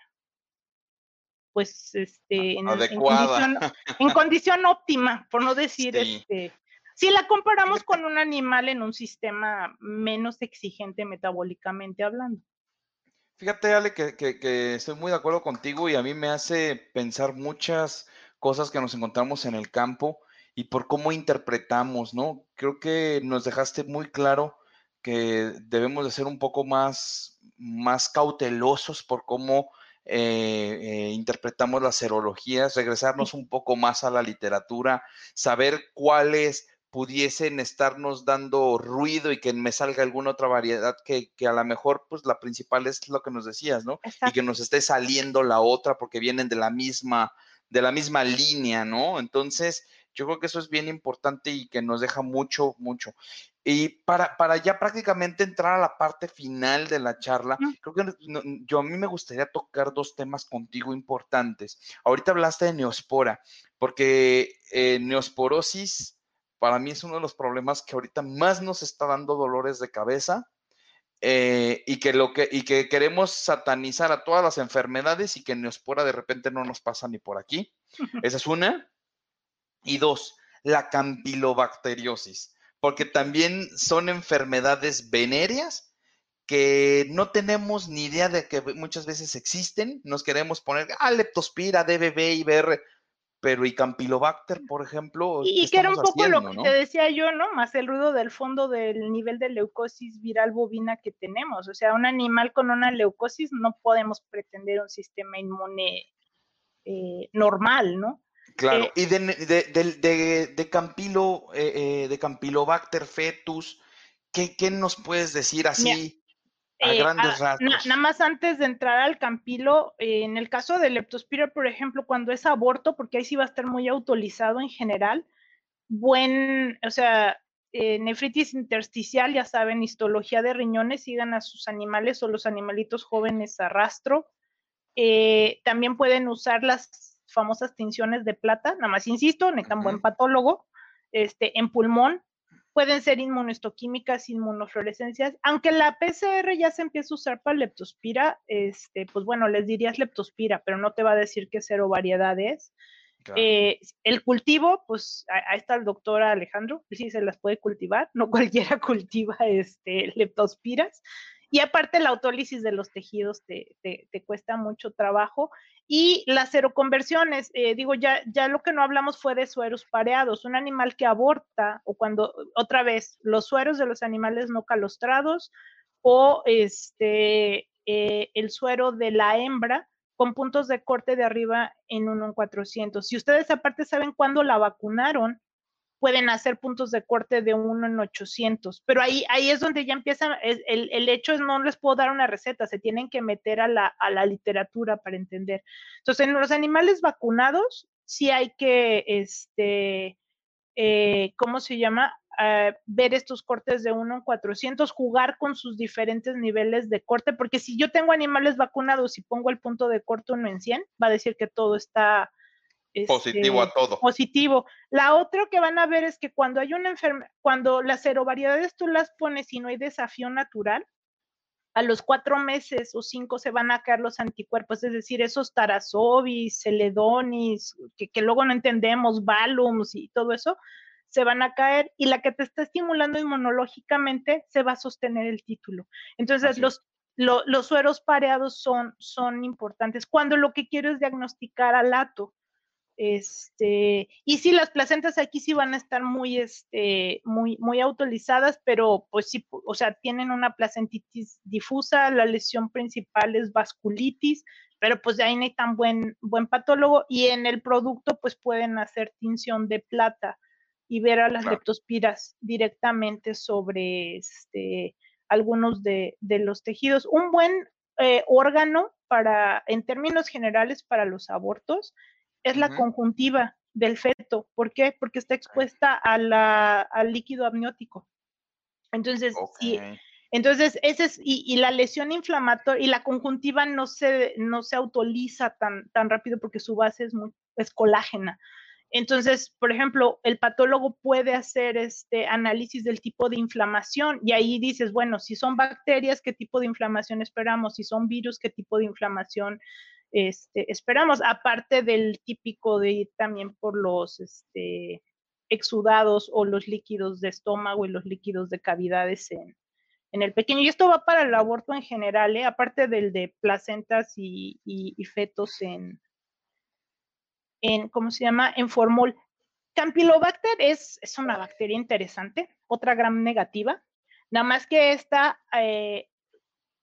pues, este, en, condición, en, condición, óptima, por no decir, este, si la comparamos con un animal en un sistema menos exigente metabólicamente hablando. Fíjate, Ale, que, estoy muy de acuerdo contigo y a mí me hace pensar muchas cosas que nos encontramos en el campo y por cómo interpretamos, ¿no? Creo que nos dejaste muy claro que debemos de ser un poco más, más cautelosos por cómo eh, eh, interpretamos las serologías, regresarnos un poco más a la literatura, saber cuáles pudiesen estarnos dando ruido y que me salga alguna otra variedad que, a lo mejor, pues la principal es lo que nos decías, ¿no? Y que nos esté saliendo la otra porque vienen de la misma, de la misma línea, ¿no? Entonces, yo creo que eso es bien importante y que nos deja mucho, mucho. Y para, para ya prácticamente entrar a la parte final de la charla, creo que yo a mí me gustaría tocar dos temas contigo importantes. Ahorita hablaste de neospora, porque eh, neosporosis para mí es uno de los problemas que ahorita más nos está dando dolores de cabeza eh, y, que lo que, y que queremos satanizar a todas las enfermedades y que neospora de repente no nos pasa ni por aquí. Esa es una. Y dos, la campilobacteriosis, porque también son enfermedades venéreas que no tenemos ni idea de que muchas veces existen. Nos queremos poner, ah, leptospira, DBB, IBR pero y Campylobacter, por ejemplo. Y que era un poco lo que te decía yo, ¿no? Más el ruido del fondo del nivel de leucosis viral bovina que tenemos. O sea, un animal con una leucosis no podemos pretender un sistema inmune eh, normal, ¿no? Claro, eh, y de, de, de, Campilo, eh, de Campylobacter fetus, ¿qué, ¿qué, nos puedes decir así? A eh, grandes rasgos. nada más antes de entrar al campilo, eh, en el caso del leptospira, por ejemplo, cuando es aborto, porque ahí sí va a estar muy autorizado en general, buen, o sea, eh, nefritis intersticial, ya saben, histología de riñones, sigan a sus animales o los animalitos jóvenes a rastro. también pueden usar las famosas tinciones de plata, nada más insisto, necesitan buen patólogo, este, en pulmón, pueden ser inmunohistoquímicas, inmunofluorescencias, aunque la PCR ya se empieza a usar para leptospira, este, pues bueno, les dirías leptospira, pero no te va a decir qué cero variedades. Eh, el cultivo, pues ahí está el doctor Alejandro, sí se las puede cultivar, no cualquiera cultiva este, leptospiras. Y aparte la autólisis de los tejidos te, cuesta mucho trabajo. Y las seroconversiones, eh, digo, ya, ya lo que no hablamos fue de sueros pareados. Un animal que aborta, o cuando, otra vez, los sueros de los animales no calostrados, o este, eh, el suero de la hembra, con puntos de corte de arriba en 1 en 400. Si ustedes aparte saben cuándo la vacunaron, pueden hacer puntos de corte de 1 en 800, pero ahí, ahí es donde ya empieza, el, el, hecho es no les puedo dar una receta, se tienen que meter a la, a la literatura para entender. Entonces, en los animales vacunados, sí hay que, este, eh, ¿cómo se llama? Uh, ver estos cortes de 1 en 400, jugar con sus diferentes niveles de corte, porque si yo tengo animales vacunados y pongo el punto de corte 1 en 100, va a decir que todo está positivo a este, todo. Positivo. La otra que van a ver es que cuando hay una enfermedad, cuando las serovariedades tú las pones y no hay desafío natural, a los cuatro meses o cinco se van a caer los anticuerpos, es decir, esos tarasovis, celedonis, que, que luego no entendemos, valums y todo eso, se van a caer y la que te está estimulando inmunológicamente se va a sostener el título. Entonces, los, los sueros pareados son, son importantes. Cuando lo que quiero es diagnosticar al lato, este, y sí, las placentas aquí sí van a estar muy, este, muy, muy autorizadas, pero pues sí, o sea, tienen una placentitis difusa, la lesión principal es vasculitis, pero pues de ahí no hay tan buen, buen patólogo y en el producto pues pueden hacer tinción de plata y ver a las leptospiras directamente sobre este, algunos de, de los tejidos. Un buen eh, órgano para, en términos generales, para los abortos es la conjuntiva del feto. ¿Por qué? Porque está expuesta a la, al líquido amniótico. Entonces, entonces ese es, y, la lesión inflamatoria y la conjuntiva no se, no se autoliza tan, tan rápido porque su base es, muy, es colágena. Entonces, por ejemplo, el patólogo puede hacer este análisis del tipo de inflamación y ahí dices, bueno, si son bacterias, ¿qué tipo de inflamación esperamos? Si son virus, ¿qué tipo de inflamación este, esperamos, aparte del típico de ir también por los este, exudados o los líquidos de estómago y los líquidos de cavidades en, el pequeño. Y esto va para el aborto en general, ¿eh? aparte del de placentas y, fetos en, en, ¿cómo se llama? En formol. Campylobacter es, es una bacteria interesante, otra gran negativa, nada más que esta eh,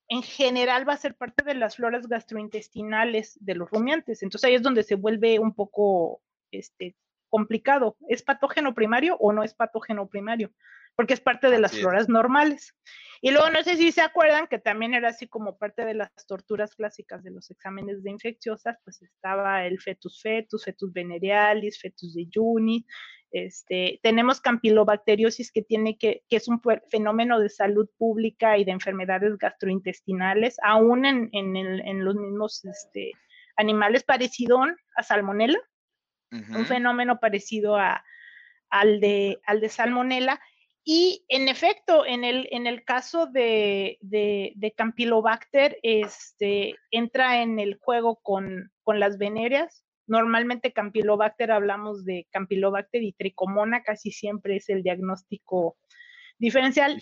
en general va a ser parte de las floras gastrointestinales de los rumiantes. Entonces ahí es donde se vuelve un poco este, complicado. ¿Es patógeno primario o no es patógeno primario? Porque es parte de las floras normales. Y luego no sé si se acuerdan que también era así como parte de las torturas clásicas de los exámenes de infecciosas, pues estaba el fetus fetus, fetus venerealis, fetus de Juni, este, tenemos campilobacteriosis que tiene que, que es un fenómeno de salud pública y de enfermedades gastrointestinales, aún en, en, los mismos este, animales, parecido a salmonella, un fenómeno parecido a, al, de, al de salmonella. Y en efecto, en el, en el caso de, de, de Campylobacter, este, entra en el juego con, con las venéreas, Normalmente Campylobacter hablamos de Campylobacter y Tricomona, casi siempre es el diagnóstico diferencial.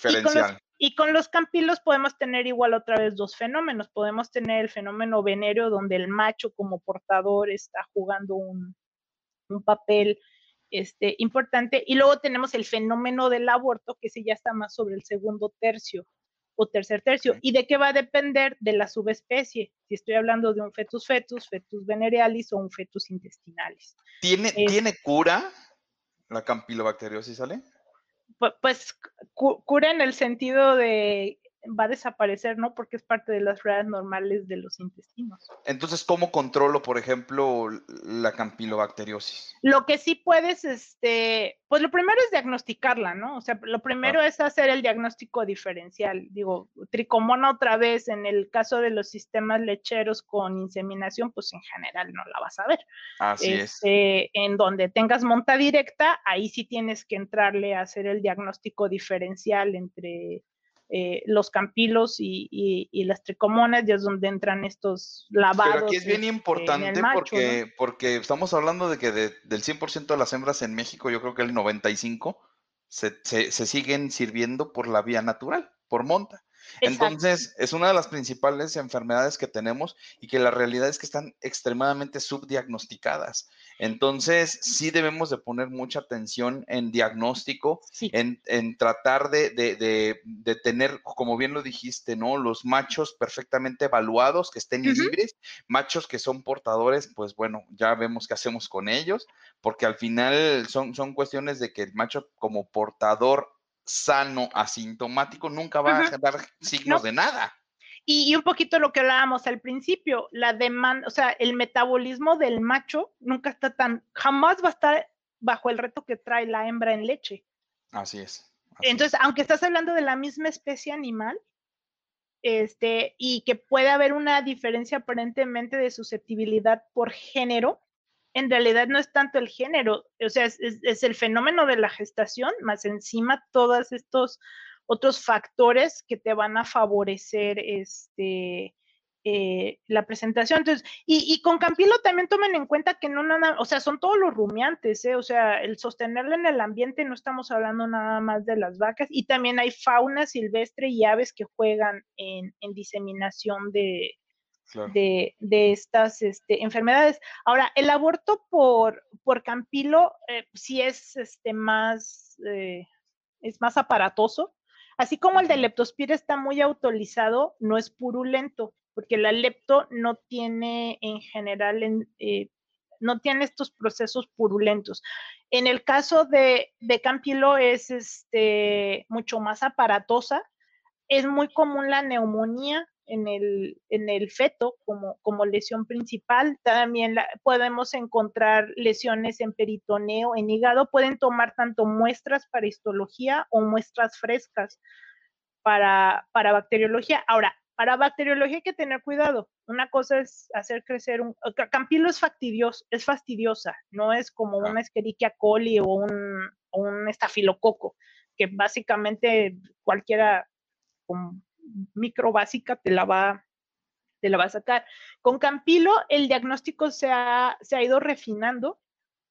Y, con los, campilos podemos tener igual otra vez dos fenómenos. Podemos tener el fenómeno venéreo donde el macho como portador está jugando un, papel este, importante. Y luego tenemos el fenómeno del aborto, que sí ya está más sobre el segundo tercio o tercer tercio. ¿Y de qué va a depender? De la subespecie. Si estoy hablando de un fetus fetus, fetus venerealis o un fetus intestinalis. ¿Tiene, ¿tiene cura la campilobacteriosis, ¿sale? Pues, cura en el sentido de va a desaparecer, ¿no? Porque es parte de las redes normales de los intestinos. Entonces, ¿cómo controlo, por ejemplo, la campilobacteriosis? Lo que sí puedes, este, pues lo primero es diagnosticarla, ¿no? O sea, lo primero es hacer el diagnóstico diferencial. Digo, tricomona otra vez, en el caso de los sistemas lecheros con inseminación, pues en general no la vas a ver. Así es. Este, en donde tengas monta directa, ahí sí tienes que entrarle a hacer el diagnóstico diferencial entre eh, los campilos y, las tricomonas, y es donde entran estos lavados. Pero aquí es bien este, importante porque, porque estamos hablando de que del 100% de las hembras en México, yo creo que el 95% se, se, se siguen sirviendo por la vía natural, por monta. Entonces, es una de las principales enfermedades que tenemos y que la realidad es que están extremadamente subdiagnosticadas. Entonces, sí debemos de poner mucha atención en diagnóstico, en, tratar de, tener, como bien lo dijiste, ¿no? Los machos perfectamente evaluados, que estén libres, machos que son portadores, pues bueno, ya vemos qué hacemos con ellos, porque al final son, son cuestiones de que el macho como portador sano, asintomático, nunca va a dar signos de nada. Y, un poquito lo que hablábamos al principio, la demanda, o sea, el metabolismo del macho nunca está tan, jamás va a estar bajo el reto que trae la hembra en leche. Así es. Entonces, aunque estás hablando de la misma especie animal, este, y que puede haber una diferencia aparentemente de susceptibilidad por género, en realidad no es tanto el género, o sea, es, el fenómeno de la gestación, más encima todos estos otros factores que te van a favorecer este, eh, la presentación. Entonces, y, con Campilo también tomen en cuenta que no nada, o sea, son todos los rumiantes, ¿eh? o sea, el sostenerla en el ambiente, no estamos hablando nada más de las vacas, y también hay fauna silvestre y aves que juegan en diseminación de, de, estas este, enfermedades. Ahora, el aborto por, por Campilo eh, sí es este, más, eh, es más aparatoso. Así como el de leptospira está muy autorizado, no es purulento, porque la lepto no tiene en general, eh, no tiene estos procesos purulentos. En el caso de, de Campilo es este, mucho más aparatosa. Es muy común la neumonía, en el, en el feto como, como lesión principal. También podemos encontrar lesiones en peritoneo, en hígado. Pueden tomar tanto muestras para histología o muestras frescas para, para bacteriología. Ahora, para bacteriología hay que tener cuidado. Una cosa es hacer crecer un... Campilo es fastidioso, es fastidiosa, no es como una Escherichia coli o un, un estafilococo, que básicamente cualquiera con micro básica te la va, te la va a sacar. Con Campilo, el diagnóstico se ha, se ha ido refinando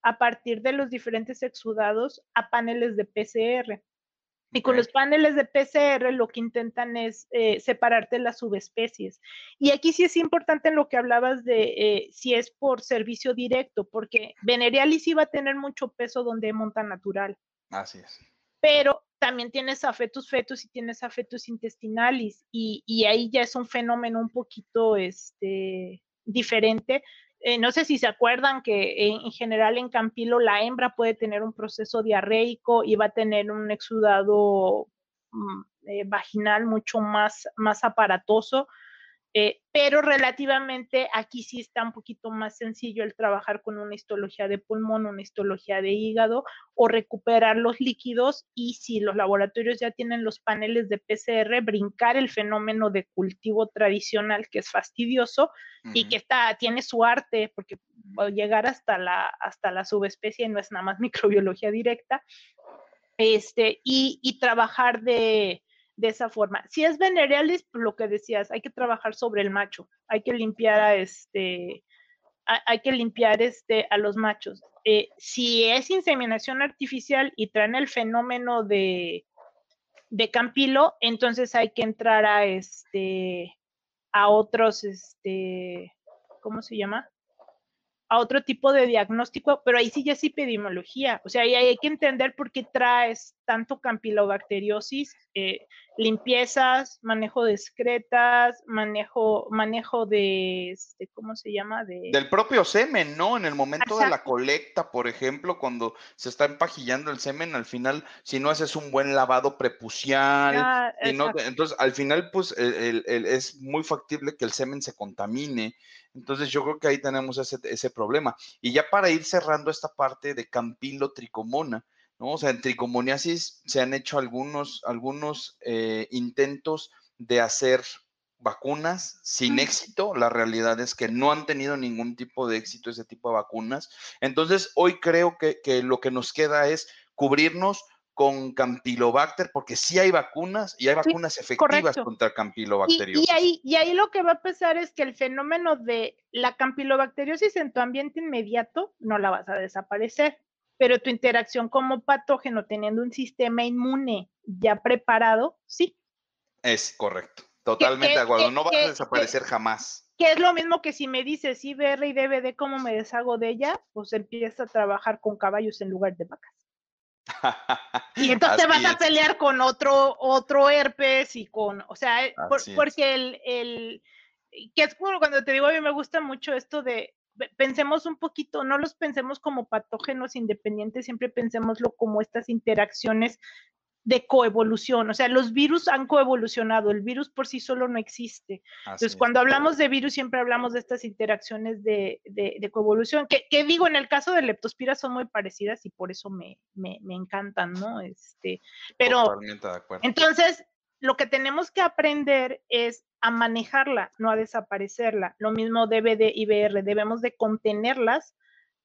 a partir de los diferentes exudados a paneles de PCR. Y con los paneles de PCR lo que intentan es eh, separarte las subespecies. Y aquí sí es importante lo que hablabas de eh, si es por servicio directo, porque Venerialis iba a tener mucho peso donde monta natural. Así es. Pero también tienes afetus fetus y tienes afetus intestinalis y, ahí ya es un fenómeno un poquito este, diferente. Eh, no sé si se acuerdan que en, general en Campilo la hembra puede tener un proceso diarreico y va a tener un exudado mm, eh, vaginal mucho más, más aparatoso eh, pero relativamente aquí sí está un poquito más sencillo el trabajar con una histología de pulmón, una histología de hígado o recuperar los líquidos y si los laboratorios ya tienen los paneles de PCR, brincar el fenómeno de cultivo tradicional que es fastidioso y que está, tiene su arte porque llegar hasta la, hasta la subespecie no es nada más microbiología directa, este, y, y trabajar de, de esa forma. Si es venerealis, pues lo que decías, hay que trabajar sobre el macho, hay que limpiar a este, hay que limpiar este a los machos. Eh, si es inseminación artificial y traen el fenómeno de, de Campilo, entonces hay que entrar a este a otros, este, ¿cómo se llama? a otro tipo de diagnóstico, pero ahí sí ya es epidemiología, o sea, ahí hay que entender por qué traes tanto campilobacteriosis, eh, limpiezas, manejo de excretas, manejo, manejo de, este, ¿cómo se llama? De... Del propio semen, ¿no? En el momento de la colecta, por ejemplo, cuando se está empajillando el semen, al final, si no haces un buen lavado prepucial, ah, entonces al final, pues, es muy factible que el semen se contamine. Entonces yo creo que ahí tenemos ese, ese problema. Y ya para ir cerrando esta parte de Campilo tricomona, ¿no? O sea, en tricomoniasis se han hecho algunos, algunos eh, intentos de hacer vacunas sin éxito. La realidad es que no han tenido ningún tipo de éxito ese tipo de vacunas. Entonces, hoy creo que, que lo que nos queda es cubrirnos con Campylobacter, porque sí hay vacunas y hay vacunas efectivas contra Campylobacteriosis. Y, ahí, y ahí lo que va a pasar es que el fenómeno de la Campylobacteriosis en tu ambiente inmediato no la vas a desaparecer, pero tu interacción como patógeno teniendo un sistema inmune ya preparado, sí. Es correcto, totalmente de acuerdo, no va a desaparecer jamás. Que es lo mismo que si me dices IBR y DVD, ¿cómo me deshago de ella? Pues empieza a trabajar con caballos en lugar de vacas. y entonces vas a pelear con otro, otro herpes y con, o sea, eh, porque el, el, que es como cuando te digo, a mí me gusta mucho esto de, pensemos un poquito, no los pensemos como patógenos independientes, siempre pensemoslo como estas interacciones de coevolución, o sea, los virus han coevolucionado, el virus por sí solo no existe. Entonces, cuando hablamos de virus, siempre hablamos de estas interacciones de, de, coevolución, que, que, digo, en el caso de leptospira son muy parecidas y por eso me, me, me encantan, ¿no? Este, pero, entonces, lo que tenemos que aprender es a manejarla, no a desaparecerla. Lo mismo debe de IBR, debemos de contenerlas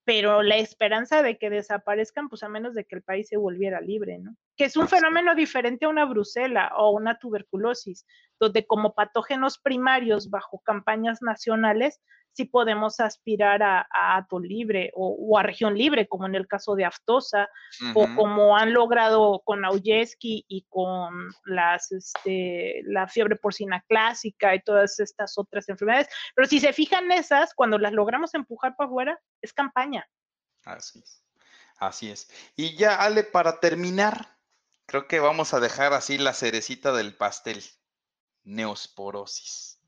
pero la esperanza de que desaparezcan, pues a menos de que el país se volviera libre, ¿no? Que es un fenómeno diferente a una brucela o una tuberculosis, donde como patógenos primarios bajo campañas nacionales sí podemos aspirar a, a ato libre o, a región libre, como en el caso de Aftosa, o como han logrado con Auyeski y con las, este, la fiebre porcina clásica y todas estas otras enfermedades. Pero si se fijan esas, cuando las logramos empujar para afuera, es campaña. Así es. Así es. Y ya, Ale, para terminar, creo que vamos a dejar así la cerecita del pastel. Neosporosis.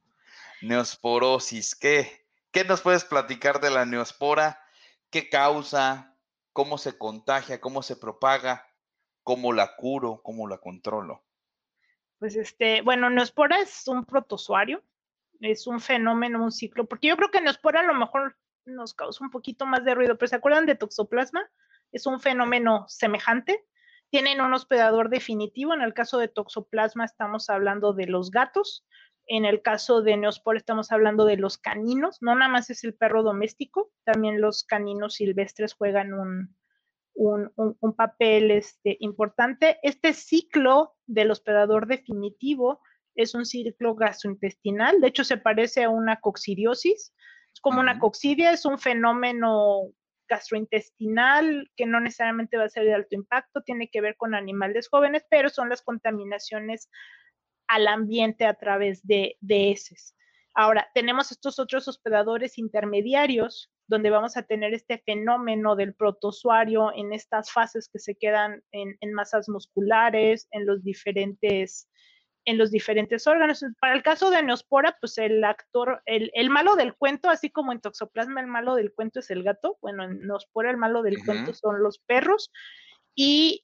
Neosporosis, ¿qué? ¿Qué nos puedes platicar de la neospora? ¿Qué causa? ¿Cómo se contagia? ¿Cómo se propaga? ¿Cómo la curo? ¿Cómo la controlo? Pues este, bueno, neospora es un protozoario, es un fenómeno, un ciclo, porque yo creo que neospora a lo mejor nos causa un poquito más de ruido, pero ¿se acuerdan de toxoplasma? Es un fenómeno semejante. Tienen un hospedador definitivo. En el caso de toxoplasma estamos hablando de los gatos. En el caso de Neospora estamos hablando de los caninos, no nada más es el perro doméstico, también los caninos silvestres juegan un, un, papel este, importante. Este ciclo del hospedador definitivo es un ciclo gastrointestinal, de hecho se parece a una coccidiosis, es como una coccidia, es un fenómeno gastrointestinal que no necesariamente va a ser de alto impacto, tiene que ver con animales jóvenes, pero son las contaminaciones al ambiente a través de, de heces. Ahora, tenemos estos otros hospedadores intermediarios donde vamos a tener este fenómeno del protozoario en estas fases que se quedan en, masas musculares, en los diferentes en los diferentes órganos. Para el caso de Neospora, pues el actor, el, malo del cuento, así como en Toxoplasma el malo del cuento es el gato, bueno, en Neospora el malo del cuento son los perros, y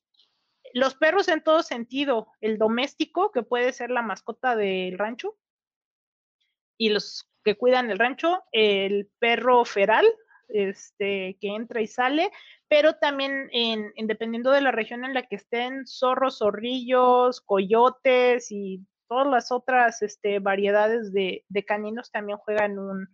los perros en todo sentido, el doméstico, que puede ser la mascota del rancho, y los que cuidan el rancho, el perro feral, este, que entra y sale, pero también en, dependiendo de la región en la que estén, zorros, zorrillos, coyotes y todas las otras este, variedades de, de caninos también juegan un,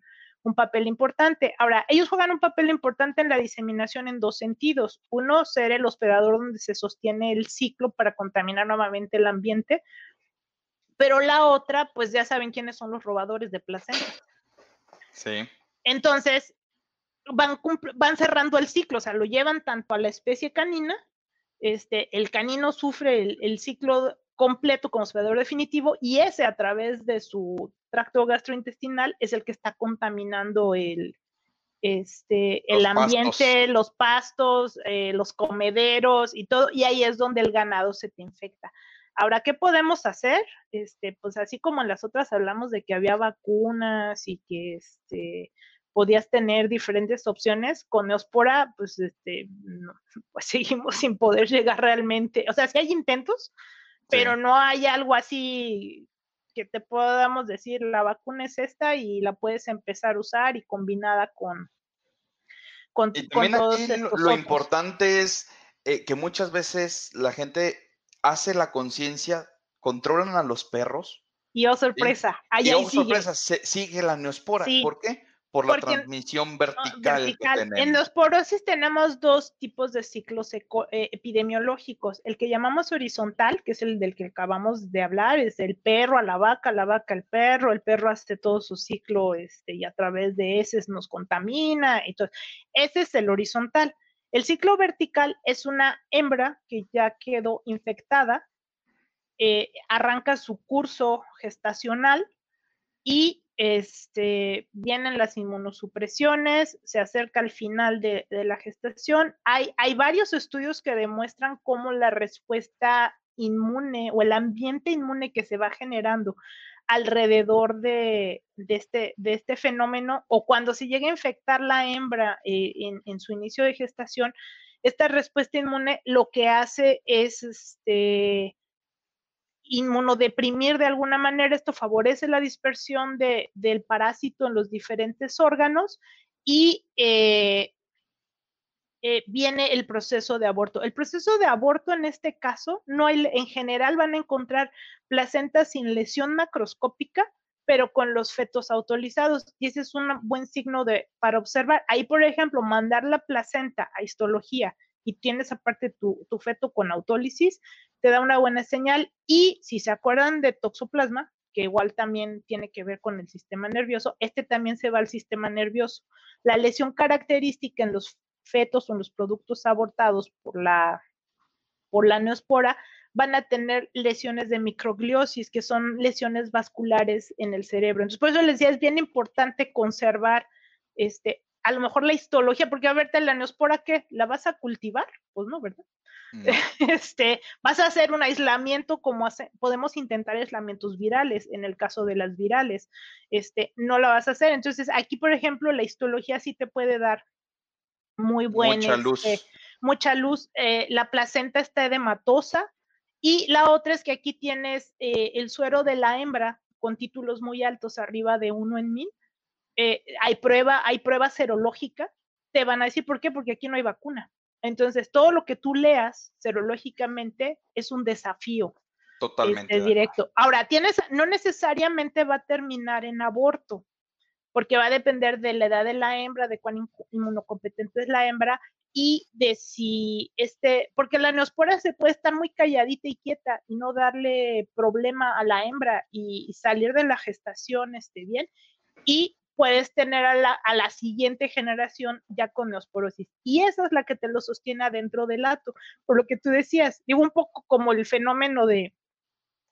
un papel importante. Ahora, ellos juegan un papel importante en la diseminación en dos sentidos. Uno, ser el hospedador donde se sostiene el ciclo para contaminar nuevamente el ambiente. Pero la otra, pues ya saben quiénes son los robadores de placenta. Sí. Entonces, van, van cerrando el ciclo, o sea, lo llevan tanto a la especie canina, este, el canino sufre el, el ciclo completo como hospedador definitivo y ese a través de su tracto gastrointestinal es el que está contaminando el, este, el ambiente, los pastos, eh, los comederos y todo, y ahí es donde el ganado se te infecta. Ahora, ¿qué podemos hacer? Este, pues así como en las otras hablamos de que había vacunas y que este, podías tener diferentes opciones, con Neospora, pues, este, pues seguimos sin poder llegar realmente, o sea, sí hay intentos, pero no hay algo así que te podamos decir, la vacuna es esta y la puedes empezar a usar y combinada con... con y también aquí lo, importante es eh, que muchas veces la gente hace la conciencia, controlan a los perros. Y oh sorpresa, y, oh, sorpresa, sigue la neospora. ¿Por qué? Por la transmisión vertical. En los porosis tenemos dos tipos de ciclos eh, epidemiológicos. El que llamamos horizontal, que es el del que acabamos de hablar, es el perro a la vaca, la vaca al perro, el perro hace todo su ciclo este, y a través de ese nos contamina. Entonces, ese es el horizontal. El ciclo vertical es una hembra que ya quedó infectada, eh, arranca su curso gestacional y este, vienen las inmunosupresiones, se acerca al final de, la gestación. Hay, hay, varios estudios que demuestran cómo la respuesta inmune o el ambiente inmune que se va generando alrededor de, este, de este, fenómeno o cuando se llega a infectar la hembra eh, en, en, su inicio de gestación, esta respuesta inmune lo que hace es este, inmunodeprimir de alguna manera, esto favorece la dispersión de, del parásito en los diferentes órganos y eh, eh, viene el proceso de aborto. El proceso de aborto en este caso, no en general van a encontrar placentas sin lesión macroscópica, pero con los fetos autorizados. Y ese es un buen signo de, para observar. Ahí, por ejemplo, mandar la placenta a histología y tienes aparte tu, tu feto con autólisis, te da una buena señal. Y si se acuerdan de toxoplasma, que igual también tiene que ver con el sistema nervioso, este también se va al sistema nervioso. La lesión característica en los fetos o en los productos abortados por la, por la neospora van a tener lesiones de microgliosis, que son lesiones vasculares en el cerebro. Entonces, por eso les decía, es bien importante conservar este, a lo mejor la histología, porque a verte la neospora, ¿qué? ¿La vas a cultivar? Pues no, ¿verdad? Este, vas a hacer un aislamiento como hace, podemos intentar aislamientos virales, en el caso de las virales, este, no la vas a hacer. Entonces, aquí, por ejemplo, la histología sí te puede dar muy buena. Mucha luz. Este, mucha luz. Eh, la placenta está edematosa. Y la otra es que aquí tienes eh, el suero de la hembra con títulos muy altos, arriba de uno en mil eh, hay prueba, hay prueba serológica, te van a decir por qué, porque aquí no hay vacuna. Entonces, todo lo que tú leas serológicamente es un desafío. Totalmente. Este, directo. Ahora, tienes, no necesariamente va a terminar en aborto, porque va a depender de la edad de la hembra, de cuán inmunocompetente es la hembra y de si este, porque la neospora se puede estar muy calladita y quieta y no darle problema a la hembra y, salir de la gestación este, bien. Y puedes tener a la, a la, siguiente generación ya con neosporosis. Y esa es la que te lo sostiene adentro del ato. Por lo que tú decías, digo un poco como el fenómeno de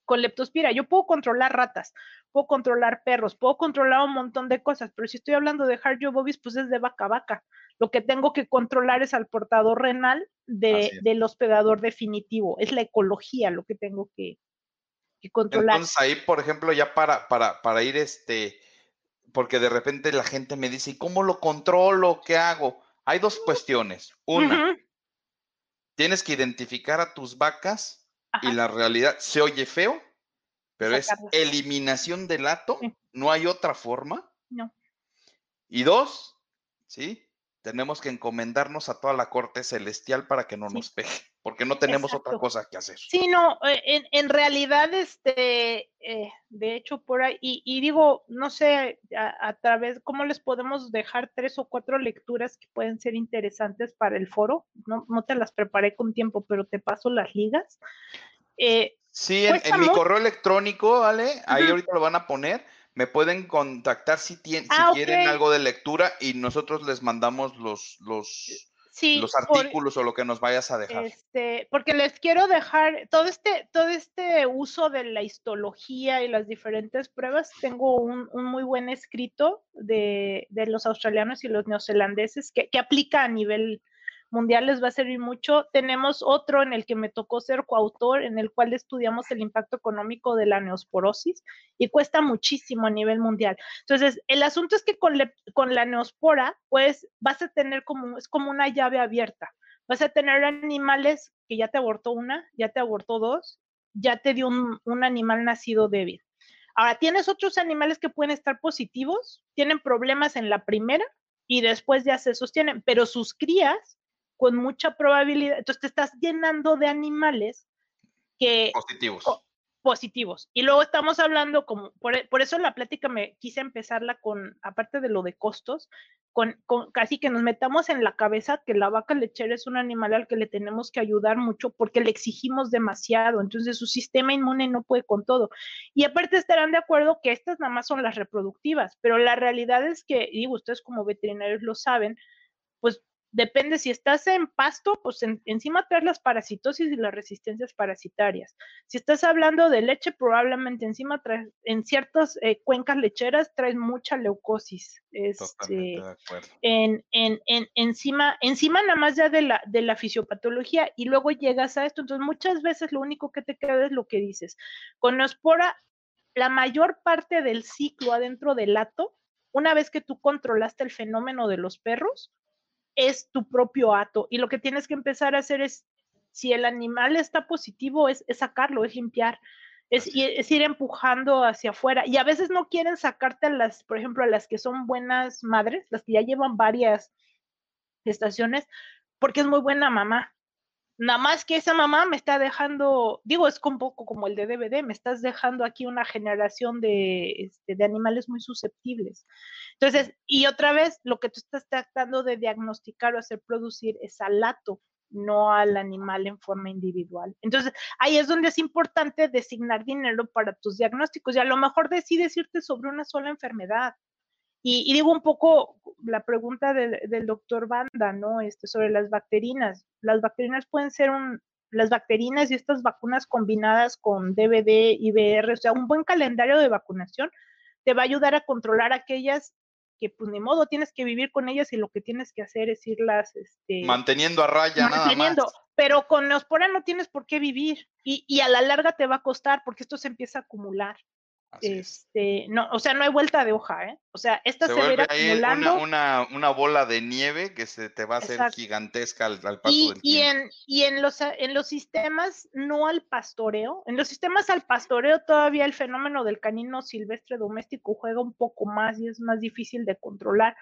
con leptospira. Yo puedo controlar ratas, puedo controlar perros, puedo controlar un montón de cosas, pero si estoy hablando de bobis, pues es de vaca a vaca. Lo que tengo que controlar es al portador renal de, del hospedador definitivo. Es la ecología lo que tengo que, que controlar. Entonces ahí, por ejemplo, ya para, para, para ir este porque de repente la gente me dice, ¿y cómo lo controlo? ¿Qué hago? Hay dos cuestiones. Una, tienes que identificar a tus vacas y la realidad se oye feo, pero es eliminación del lato, no hay otra forma. No. Y dos, ¿sí? Tenemos que encomendarnos a toda la corte celestial para que no nos pegue, porque no tenemos otra cosa que hacer. Sí, no, eh, en, realidad, este, eh, de hecho, por ahí, y, digo, no sé, a, través, ¿cómo les podemos dejar tres o cuatro lecturas que pueden ser interesantes para el foro? No, no te las preparé con tiempo, pero te paso las ligas. Eh, sí, en, mi correo electrónico, ¿vale? Ahí ahorita lo van a poner me pueden contactar si, tienen, si ah, quieren algo de lectura y nosotros les mandamos los, los, los artículos o lo que nos vayas a dejar. Este, porque les quiero dejar todo este, todo este uso de la histología y las diferentes pruebas. Tengo un, muy buen escrito de, los australianos y los neozelandeses que, que aplica a nivel mundial les va a servir mucho. Tenemos otro en el que me tocó ser coautor, en el cual estudiamos el impacto económico de la neosporosis y cuesta muchísimo a nivel mundial. Entonces, el asunto es que con, la neospora, pues vas a tener como, es como una llave abierta. Vas a tener animales que ya te abortó una, ya te abortó dos, ya te dio un, un animal nacido débil. Ahora, tienes otros animales que pueden estar positivos, tienen problemas en la primera y después ya se sostienen, pero sus crías con mucha probabilidad, entonces te estás llenando de animales que... Positivos. positivos. Y luego estamos hablando, como, por, eso la plática me quise empezarla con, aparte de lo de costos, con, con, casi que nos metamos en la cabeza que la vaca lechera es un animal al que le tenemos que ayudar mucho porque le exigimos demasiado, entonces su sistema inmune no puede con todo. Y aparte estarán de acuerdo que estas nada más son las reproductivas, pero la realidad es que, digo, ustedes como veterinarios lo saben, pues depende si estás en pasto, pues encima traes las parasitosis y las resistencias parasitarias. Si estás hablando de leche, probablemente encima traes, en ciertas eh, cuencas lecheras traes mucha leucosis. Este, en, en, en, encima, encima nada más ya de la, de la fisiopatología y luego llegas a esto. Entonces muchas veces lo único que te queda es lo que dices. Con Ospora, la mayor parte del ciclo adentro del lato, una vez que tú controlaste el fenómeno de los perros, es tu propio ato y lo que tienes que empezar a hacer es, si el animal está positivo, es, sacarlo, es limpiar, es, es, ir empujando hacia afuera. Y a veces no quieren sacarte a las, por ejemplo, a las que son buenas madres, las que ya llevan varias estaciones, porque es muy buena mamá. Nada más que esa mamá me está dejando, digo, es un poco como el de DVD, me estás dejando aquí una generación de, este, de animales muy susceptibles. Entonces, y otra vez, lo que tú estás tratando de diagnosticar o hacer producir es al lato, no al animal en forma individual. Entonces, ahí es donde es importante designar dinero para tus diagnósticos y a lo mejor decides irte sobre una sola enfermedad y, digo un poco la pregunta del, doctor Banda, ¿no? Este, sobre las bacterinas. Las bacterinas pueden ser un, las bacterinas y estas vacunas combinadas con DVD, IBR, o sea, un buen calendario de vacunación te va a ayudar a controlar aquellas que pues ni modo tienes que vivir con ellas y lo que tienes que hacer es irlas este, manteniendo a raya manteniendo, nada más. pero con neospora no tienes por qué vivir y, y, a la larga te va a costar porque esto se empieza a acumular este, no, o sea, no hay vuelta de hoja, ¿eh? O sea, esta se, se acumulando. Una, una, bola de nieve que se te va a hacer gigantesca al, paso y, del y En, y en los, en los sistemas no al pastoreo, en los sistemas al pastoreo todavía el fenómeno del canino silvestre doméstico juega un poco más y es más difícil de controlar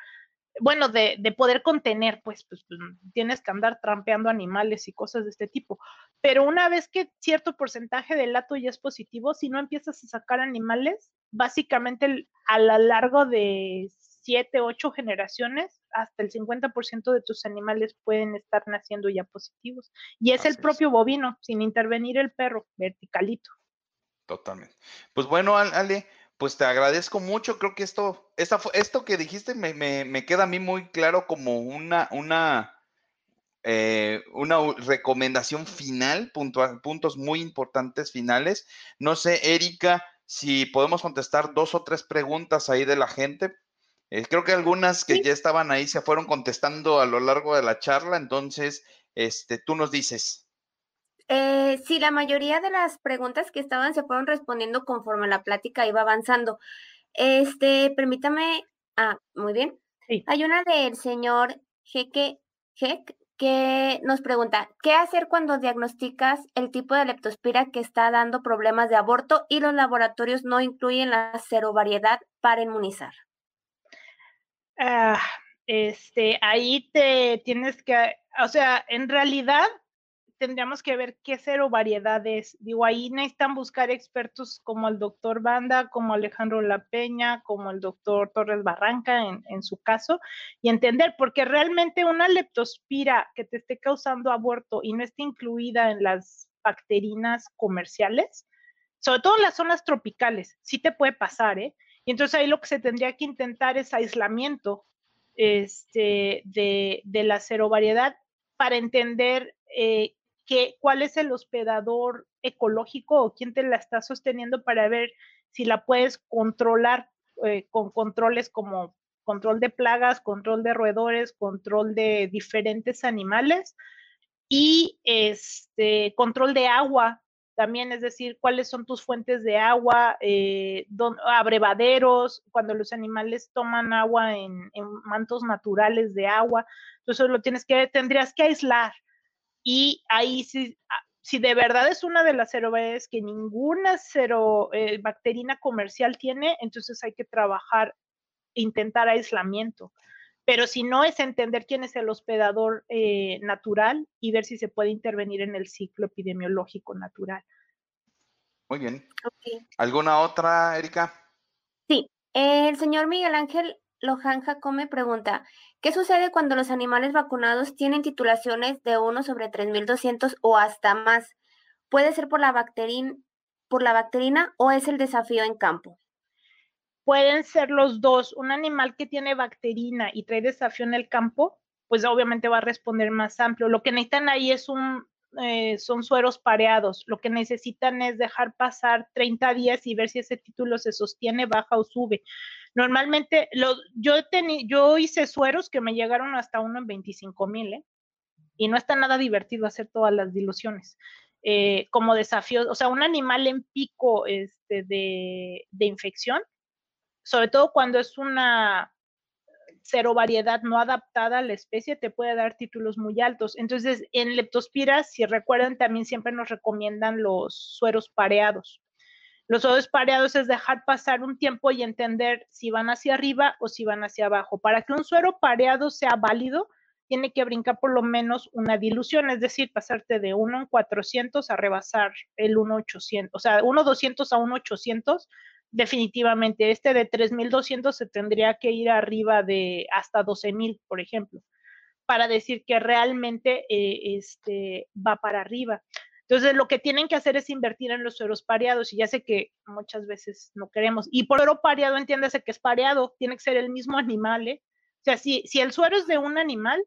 bueno, de, de, poder contener, pues, pues, pues, tienes que andar trampeando animales y cosas de este tipo. Pero una vez que cierto porcentaje del lato ya es positivo, si no empiezas a sacar animales, básicamente a lo largo de siete, ocho generaciones, hasta el 50% de tus animales pueden estar naciendo ya positivos. Y es el propio bovino, sin intervenir el perro, verticalito. Totalmente. Pues bueno, Ale, pues te agradezco mucho. Creo que esto, esta, esto que dijiste me, me, queda a mí muy claro como una, una, eh, una recomendación final, puntos muy importantes finales. No sé, Erika, si podemos contestar dos o tres preguntas ahí de la gente. Eh, creo que algunas que ya estaban ahí se fueron contestando a lo largo de la charla, entonces, este, tú nos dices. Eh, sí, la mayoría de las preguntas que estaban se fueron respondiendo conforme la plática iba avanzando. Este, permítame, ah, muy bien. Sí. Hay una del señor Jeque Jek que nos pregunta, ¿qué hacer cuando diagnosticas el tipo de leptospira que está dando problemas de aborto y los laboratorios no incluyen la variedad para inmunizar? Ah, este, ahí te tienes que, o sea, en realidad tendríamos que ver qué cero variedades. Digo, ahí necesitan buscar expertos como el doctor Banda, como Alejandro La Peña, como el doctor Torres Barranca en, su caso, y entender, porque realmente una leptospira que te esté causando aborto y no esté incluida en las bacterinas comerciales, sobre todo en las zonas tropicales, sí te puede pasar, ¿eh? Y entonces ahí lo que se tendría que intentar es aislamiento este, de, de la variedad para entender eh, cuál es el hospedador ecológico o quién te la está sosteniendo para ver si la puedes controlar eh, con controles como control de plagas, control de roedores, control de diferentes animales y este control de agua también, es decir, cuáles son tus fuentes de agua, eh, abrevaderos, cuando los animales toman agua en, mantos naturales de agua, entonces lo tienes que, tendrías que aislar. Y ahí sí, ah, si de verdad es una de las cerobedes que ninguna cero, eh, bacterina comercial tiene, entonces hay que trabajar, intentar aislamiento. Pero si no es entender quién es el hospedador eh, natural y ver si se puede intervenir en el ciclo epidemiológico natural. Muy bien. ¿Alguna otra, Erika? Sí, el señor Miguel Ángel Lohan Jacome pregunta, ¿qué sucede cuando los animales vacunados tienen titulaciones de 1 sobre 3200 o hasta más? ¿Puede ser por la, bacterina, por la bacterina o es el desafío en campo? Pueden ser los dos. Un animal que tiene bacterina y trae desafío en el campo, pues obviamente va a responder más amplio. Lo que necesitan ahí es un, eh, son sueros pareados. Lo que necesitan es dejar pasar 30 días y ver si ese título se sostiene, baja o sube. Normalmente, yo, yo hice sueros que me llegaron hasta uno en 25 mil, ¿eh? Y no está nada divertido hacer todas las diluciones. Eh, como desafío, o sea, un animal en pico este, de, de infección, sobre todo cuando es una cero variedad no adaptada a la especie, te puede dar títulos muy altos. Entonces, en leptospiras, si recuerdan, también siempre nos recomiendan los sueros pareados. Los sueros pareados es dejar pasar un tiempo y entender si van hacia arriba o si van hacia abajo. Para que un suero pareado sea válido, tiene que brincar por lo menos una dilución, es decir, pasarte de 1 en 400 a rebasar el 1 800, o sea, 1 200 a 1 800, definitivamente. Este de 3200 se tendría que ir arriba de hasta 12000, por ejemplo, para decir que realmente eh, este, va para arriba. Entonces, lo que tienen que hacer es invertir en los sueros pareados, y ya sé que muchas veces no queremos. Y por suero pareado, entiéndase que es pareado, tiene que ser el mismo animal, ¿eh? O sea, si, si el suero es de un animal,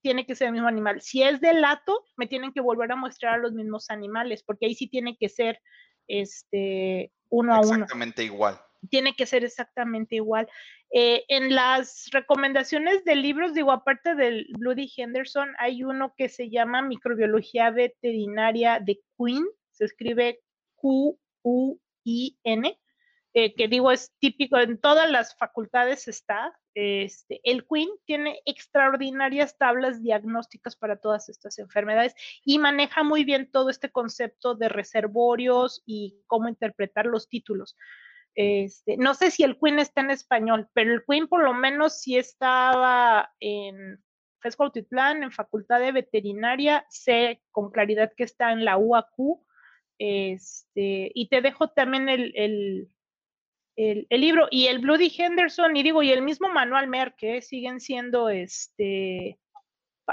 tiene que ser el mismo animal. Si es de lato, me tienen que volver a mostrar a los mismos animales, porque ahí sí tiene que ser este, uno a uno. Exactamente igual tiene que ser exactamente igual. Eh, en las recomendaciones de libros, digo, aparte del Bloody Henderson, hay uno que se llama Microbiología Veterinaria de Queen, se escribe Q-U-I-N, eh, que digo es típico, en todas las facultades está. Este, el Queen tiene extraordinarias tablas diagnósticas para todas estas enfermedades y maneja muy bien todo este concepto de reservorios y cómo interpretar los títulos. Este, no sé si el Queen está en español, pero el Queen por lo menos sí estaba en Fescuautitlán, en Facultad de Veterinaria, sé con claridad que está en la UAQ, este, y te dejo también el, el, libro, y el Bloody Henderson, y digo, y el mismo Manuel Merck, siguen siendo este,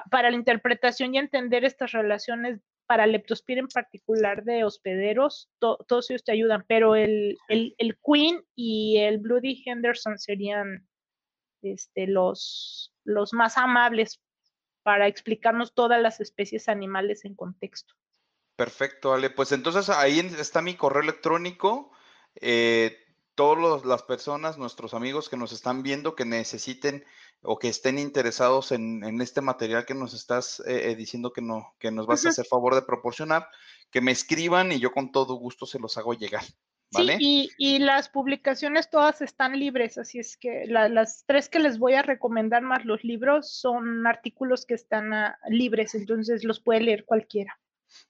para la interpretación y entender estas relaciones para leptospira en particular de hospederos, todos ellos te ayudan, pero el, el, Queen y el Bloody Henderson serían este, los, los más amables para explicarnos todas las especies animales en contexto. Perfecto, Ale. Pues entonces ahí está mi correo electrónico. Eh, todas las personas, nuestros amigos que nos están viendo, que necesiten o que estén interesados en, este material que nos estás eh, eh, diciendo que, no, que nos vas a hacer favor de proporcionar, que me escriban y yo con todo gusto se los hago llegar. ¿Vale? Sí, y, las publicaciones todas están libres, así es que las tres que les voy a recomendar más los libros son artículos que están ah, libres, entonces los puede leer cualquiera.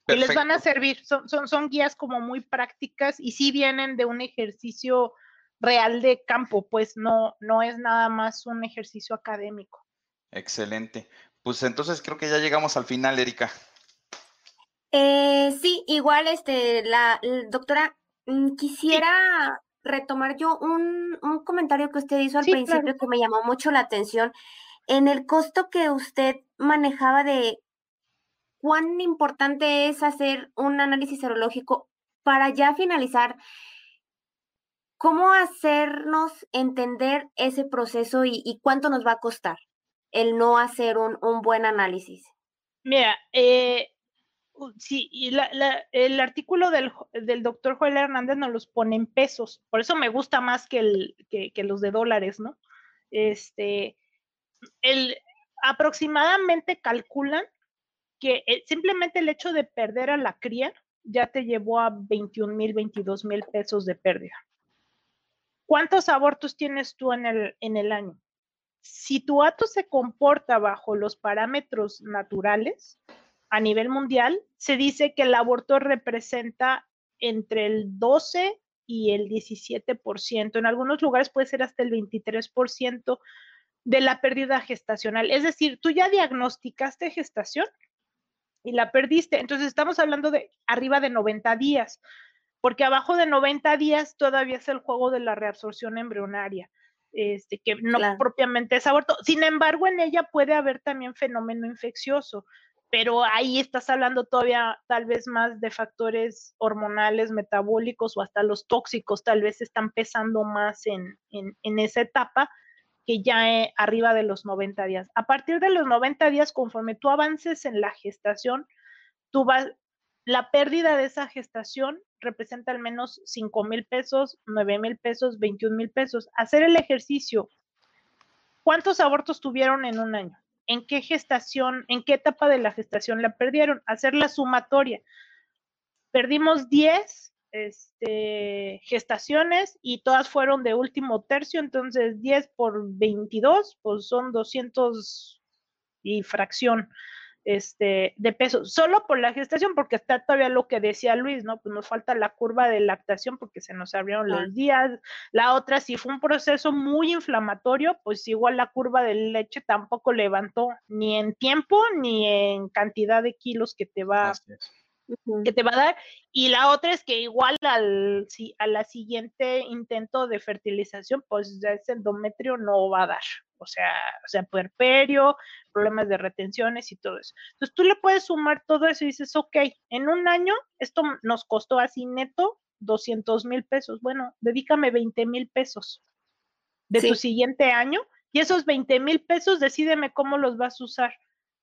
Y les van a servir, son, son, son guías como muy prácticas y sí vienen de un ejercicio real de campo, pues no, no es nada más un ejercicio académico. Excelente. Pues entonces creo que ya llegamos al final, Erika. Eh, sí, igual, este, la, doctora, mm, quisiera retomar yo un, comentario que usted hizo al principio que me llamó mucho la atención. En el costo que usted manejaba de cuán importante es hacer un análisis serológico para ya finalizar ¿cómo hacernos entender ese proceso y, cuánto nos va a costar el no hacer un, buen análisis? Mira, eh, sí, el artículo del, doctor Joel Hernández nos los pone en pesos, por eso me gusta más que, el, que, los de dólares, ¿no? Este, el, aproximadamente calculan que eh, simplemente el hecho de perder a la cría ya te llevó a 21 mil, 22 mil pesos de pérdida. ¿Cuántos abortos tienes tú en el, en el año? Si tu ato se comporta bajo los parámetros naturales a nivel mundial, se dice que el aborto representa entre el 12 y el 17%. En algunos lugares puede ser hasta el 23% de la pérdida gestacional. Es decir, tú ya diagnosticaste gestación y la perdiste. Entonces estamos hablando de arriba de 90 días, porque abajo de 90 días todavía es el juego de la reabsorción embrionaria, este, que no propiamente es aborto. Sin embargo, en ella puede haber también fenómeno infeccioso, pero ahí estás hablando todavía tal vez más de factores hormonales, metabólicos o hasta los tóxicos, tal vez están pesando más en, en, en esa etapa que ya eh, arriba de los 90 días. A partir de los 90 días, conforme tú avances en la gestación, tú vas, la pérdida de esa gestación representa al menos 5 mil pesos, 9 mil pesos, 21 mil pesos. Hacer el ejercicio. ¿Cuántos abortos tuvieron en un año? ¿En qué gestación, en qué etapa de la gestación la perdieron? Hacer la sumatoria. Perdimos 10 este, gestaciones y todas fueron de último tercio, entonces 10 por 22, pues son 200 y fracción este, de pesos, solo por la gestación, porque está todavía lo que decía Luis, ¿no? Pues nos falta la curva de lactación porque se nos abrieron los días. La otra, si fue un proceso muy inflamatorio, pues igual la curva de leche tampoco levantó ni en tiempo ni en cantidad de kilos que te va que te va a dar. Y la otra es que igual al, si, a la siguiente intento de fertilización, pues ya ese endometrio no va a dar. O sea, o sea, puerperio, problemas de retenciones y todo eso. Entonces tú le puedes sumar todo eso y dices, ok, en un año esto nos costó así neto 200 mil pesos. Bueno, dedícame 20 mil pesos de tu siguiente año y esos 20 mil pesos decídeme cómo los vas a usar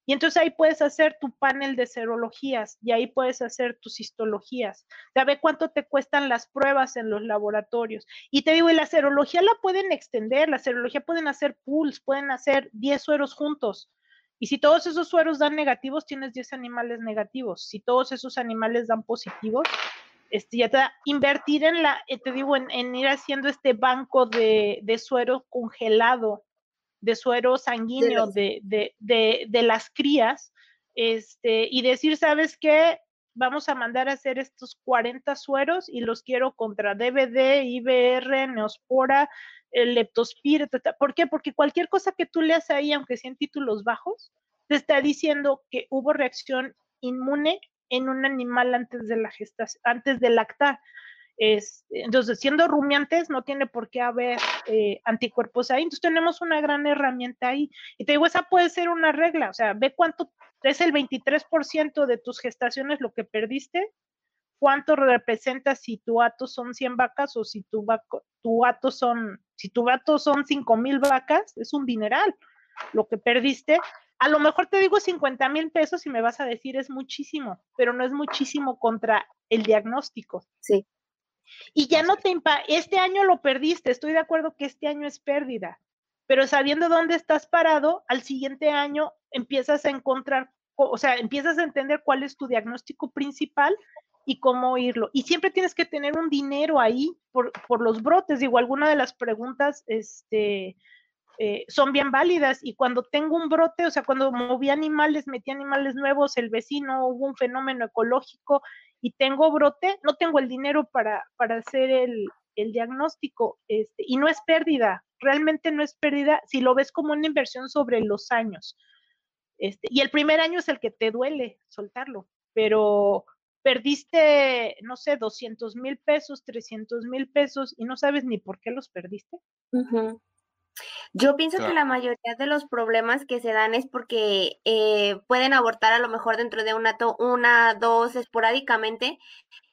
y entonces ahí puedes hacer tu panel de serologías y ahí puedes hacer tus histologías. Sabe cuánto te cuestan las pruebas en los laboratorios. Y te digo, y la serología la pueden extender, la serología pueden hacer pools, pueden hacer 10 sueros juntos. Y si todos esos sueros dan negativos, tienes 10 animales negativos. Si todos esos animales dan positivos, este, ya te da invertir en la, eh, te digo, en, ir haciendo este banco de, de suero congelado de suero sanguíneo de, de, las crías, este, y decir, ¿sabes qué? Vamos a mandar a hacer estos 40 sueros y los quiero contra DVD, IBR, Neospora, el leptospira, ¿por qué? Porque cualquier cosa que tú leas ahí, aunque sean títulos bajos, te está diciendo que hubo reacción inmune en un animal antes de la gestación, antes de lactar. Es, entonces, siendo rumiantes, no tiene por qué haber eh, anticuerpos ahí. Entonces, tenemos una gran herramienta ahí. Y te digo, esa puede ser una regla. O sea, ve cuánto es el 23% de tus gestaciones lo que perdiste. ¿Cuánto representa si tu ato son 100 vacas o si tu, ato son, si tu ato son 5 mil vacas? Es un dineral lo que perdiste. A lo mejor te digo 50 mil pesos y me vas a decir es muchísimo, pero no es muchísimo contra el diagnóstico. Sí. Y ya no te impa este año lo perdiste, estoy de acuerdo que este año es pérdida, pero sabiendo dónde estás parado, al siguiente año empiezas a encontrar, o sea, empiezas a entender cuál es tu diagnóstico principal y cómo irlo. Y siempre tienes que tener un dinero ahí por, por los brotes. Digo, alguna de las preguntas, este, eh, son bien válidas y cuando tengo un brote, o sea, cuando moví animales, metí animales nuevos, el vecino, hubo un fenómeno ecológico y tengo brote, no tengo el dinero para, para hacer el, diagnóstico este, y no es pérdida, realmente no es pérdida si lo ves como una inversión sobre los años. Este, y el primer año es el que te duele soltarlo, pero perdiste, no sé, 200 mil pesos, 300 mil pesos y no sabes ni por qué los perdiste. Yo pienso que la mayoría de los problemas que se dan es porque eh, pueden abortar a lo mejor dentro de una, una, dos, esporádicamente,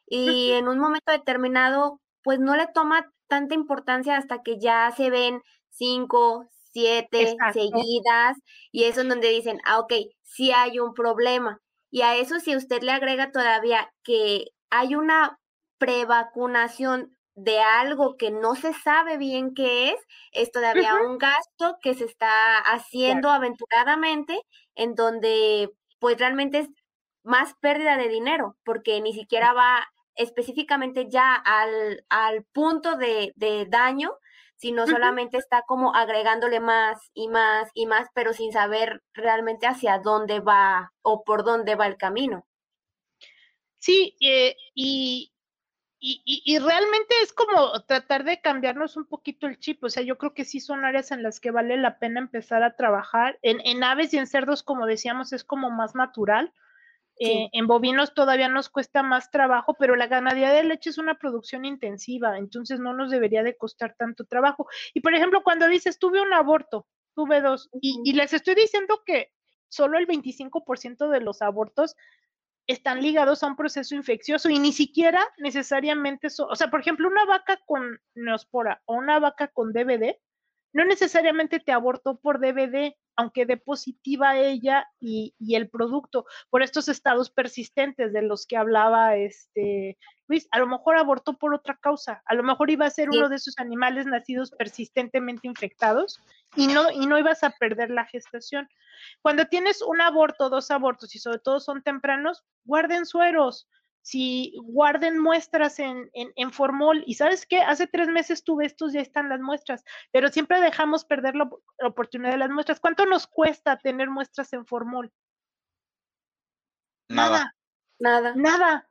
y en un momento determinado, pues no le toma tanta importancia hasta que ya se ven cinco, siete seguidas y eso es donde dicen, ah, ok, sí hay un problema. Y a eso si usted le agrega todavía que hay una prevacunación de algo que no se sabe bien qué es, es todavía un gasto que se está haciendo aventuradamente, en donde pues realmente es más pérdida de dinero, porque ni siquiera va específicamente ya al, al punto de, de daño, sino solamente está como agregándole más y más y más, pero sin saber realmente hacia dónde va o por dónde va el camino. Sí, eh, y, y, realmente es como tratar de cambiarnos un poquito el chip. O sea, yo creo que sí son áreas en las que vale la pena empezar a trabajar. En, en aves y en cerdos, como decíamos, es como más natural. Eh, en bovinos todavía nos cuesta más trabajo, pero la ganadería de leche es una producción intensiva, entonces no nos debería de costar tanto trabajo. Y por ejemplo, cuando dices, tuve un aborto, tuve dos, y, y les estoy diciendo que solo el 25% de los abortos están ligados a un proceso infeccioso y ni siquiera necesariamente, o sea, por ejemplo, una vaca con neospora o una vaca con DVD no necesariamente te abortó por DVD, aunque dé positiva ella y, el producto, por estos estados persistentes de los que hablaba este Luis, a lo mejor abortó por otra causa, a lo mejor iba a ser uno de esos animales nacidos persistentemente infectados y no, y no ibas a perder la gestación. Cuando tienes un aborto, dos abortos y sobre todo son tempranos, guarden sueros, si guarden muestras en, en, formol y sabes qué, hace tres meses tuve estos, ya están las muestras, pero siempre dejamos perder la, oportunidad de las muestras. ¿Cuánto nos cuesta tener muestras en formol? Nada. Nada. Nada.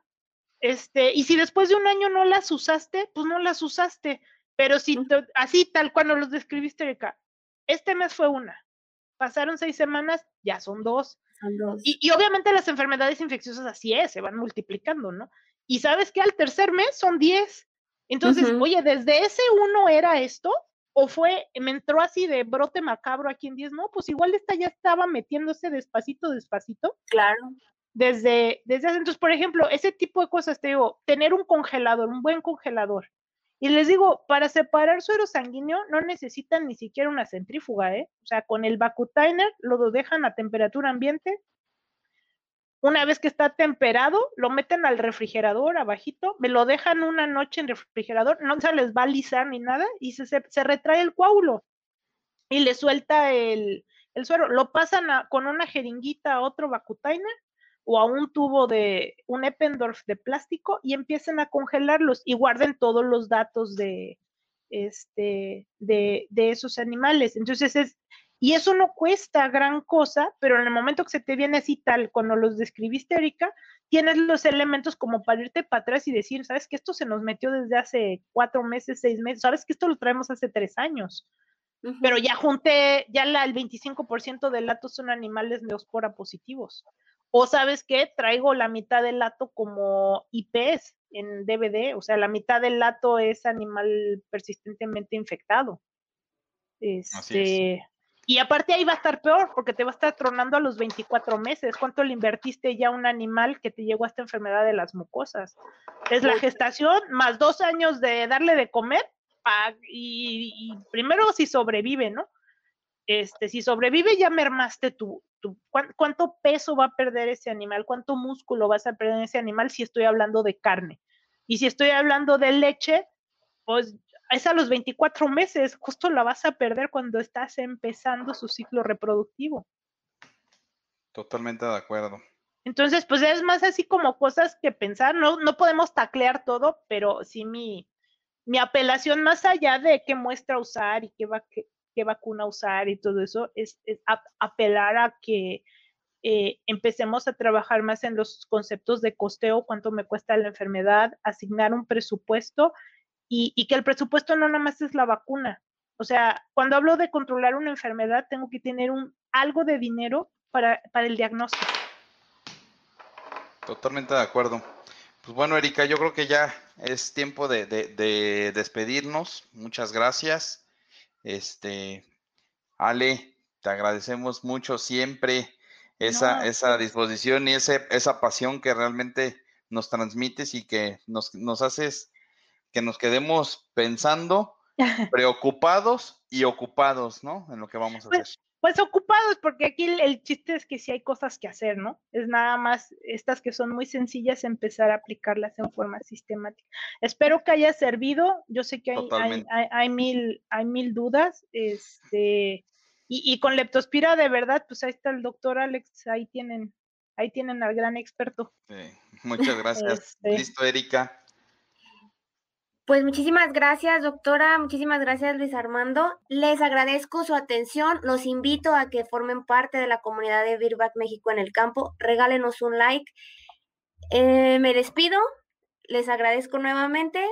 Este, y si después de un año no las usaste, pues no las usaste. Pero si así tal cuando los describiste, Erika, este mes fue una, pasaron seis semanas, ya son dos. Y, obviamente las enfermedades infecciosas así es, se van multiplicando, ¿no? Y sabes que al tercer mes son 10. Entonces, oye, desde ese uno era esto, o fue, me entró así de brote macabro aquí en 10, no, pues igual esta ya estaba metiéndose despacito, despacito. Claro. Desde, desde hace, entonces, por ejemplo, ese tipo de cosas, te digo, tener un congelador, un buen congelador. Y les digo, para separar suero sanguíneo no necesitan ni siquiera una centrífuga, ¿eh? O sea, con el Vacutainer lo dejan a temperatura ambiente. Una vez que está temperado, lo meten al refrigerador abajito, me lo dejan una noche en refrigerador, no se les va a alisar ni nada y se, se, retrae el coágulo y le suelta el, el suero. Lo pasan con una jeringuita a otro Vacutainer o a un tubo de un Eppendorf de plástico y empiecen a congelarlos y guarden todos los datos de, este, de, de esos animales. Entonces es, y eso no cuesta gran cosa, pero en el momento que se te viene así tal, cuando los describiste, Erika, tienes los elementos como para irte para atrás y decir, sabes que esto se nos metió desde hace cuatro meses, seis meses, sabes que esto lo traemos hace tres años. Pero ya junté, ya la, el 25% del lato son animales neospora positivos. O sabes qué, traigo la mitad del lato como IPs en DVD, o sea, la mitad del lato es animal persistentemente infectado. Este, y aparte ahí va a estar peor, porque te va a estar tronando a los 24 meses. ¿Cuánto le invertiste ya a un animal que te llegó a esta enfermedad de las mucosas? Es la gestación más dos años de darle de comer y primero si sobrevive, ¿no? Este, si sobrevive ya mermaste tu, ¿cuánto peso va a perder ese animal? ¿Cuánto músculo vas a perder ese animal si estoy hablando de carne? Y si estoy hablando de leche, pues es a los 24 meses, justo la vas a perder cuando estás empezando su ciclo reproductivo. Totalmente de acuerdo. Entonces, pues es más así como cosas que pensar, no, no podemos taclear todo, pero sí mi, mi apelación más allá de qué muestra usar y qué va, qué vacuna usar y todo eso, es, apelar a que eh, empecemos a trabajar más en los conceptos de costeo, cuánto me cuesta la enfermedad, asignar un presupuesto y, que el presupuesto no nada más es la vacuna. O sea, cuando hablo de controlar una enfermedad, tengo que tener un, algo de dinero para, el diagnóstico. Totalmente de acuerdo. Pues bueno, Erika, yo creo que ya es tiempo de despedirnos. Muchas gracias. Este, Ale, te agradecemos mucho siempre esa, esa disposición y ese, esa pasión que realmente nos transmites y que nos, nos haces que nos quedemos pensando, preocupados y ocupados, ¿no? En lo que vamos a pues, hacer. Pues ocupados, porque aquí el, chiste es que sí hay cosas que hacer, ¿no? Es nada más estas que son muy sencillas, empezar a aplicarlas en forma sistemática. Espero que haya servido. Yo sé que hay, hay, mil, hay mil dudas. Este, y, y, con leptospira, de verdad, pues ahí está el doctor Alex, ahí tienen, ahí tienen al gran experto. muchas gracias. Este Listo, Erika. Pues muchísimas gracias, doctora. Muchísimas gracias, Luis Armando. Les agradezco su atención. Los invito a que formen parte de la comunidad de Birback México en el campo. Regálenos un like. Eh, me despido. Les agradezco nuevamente.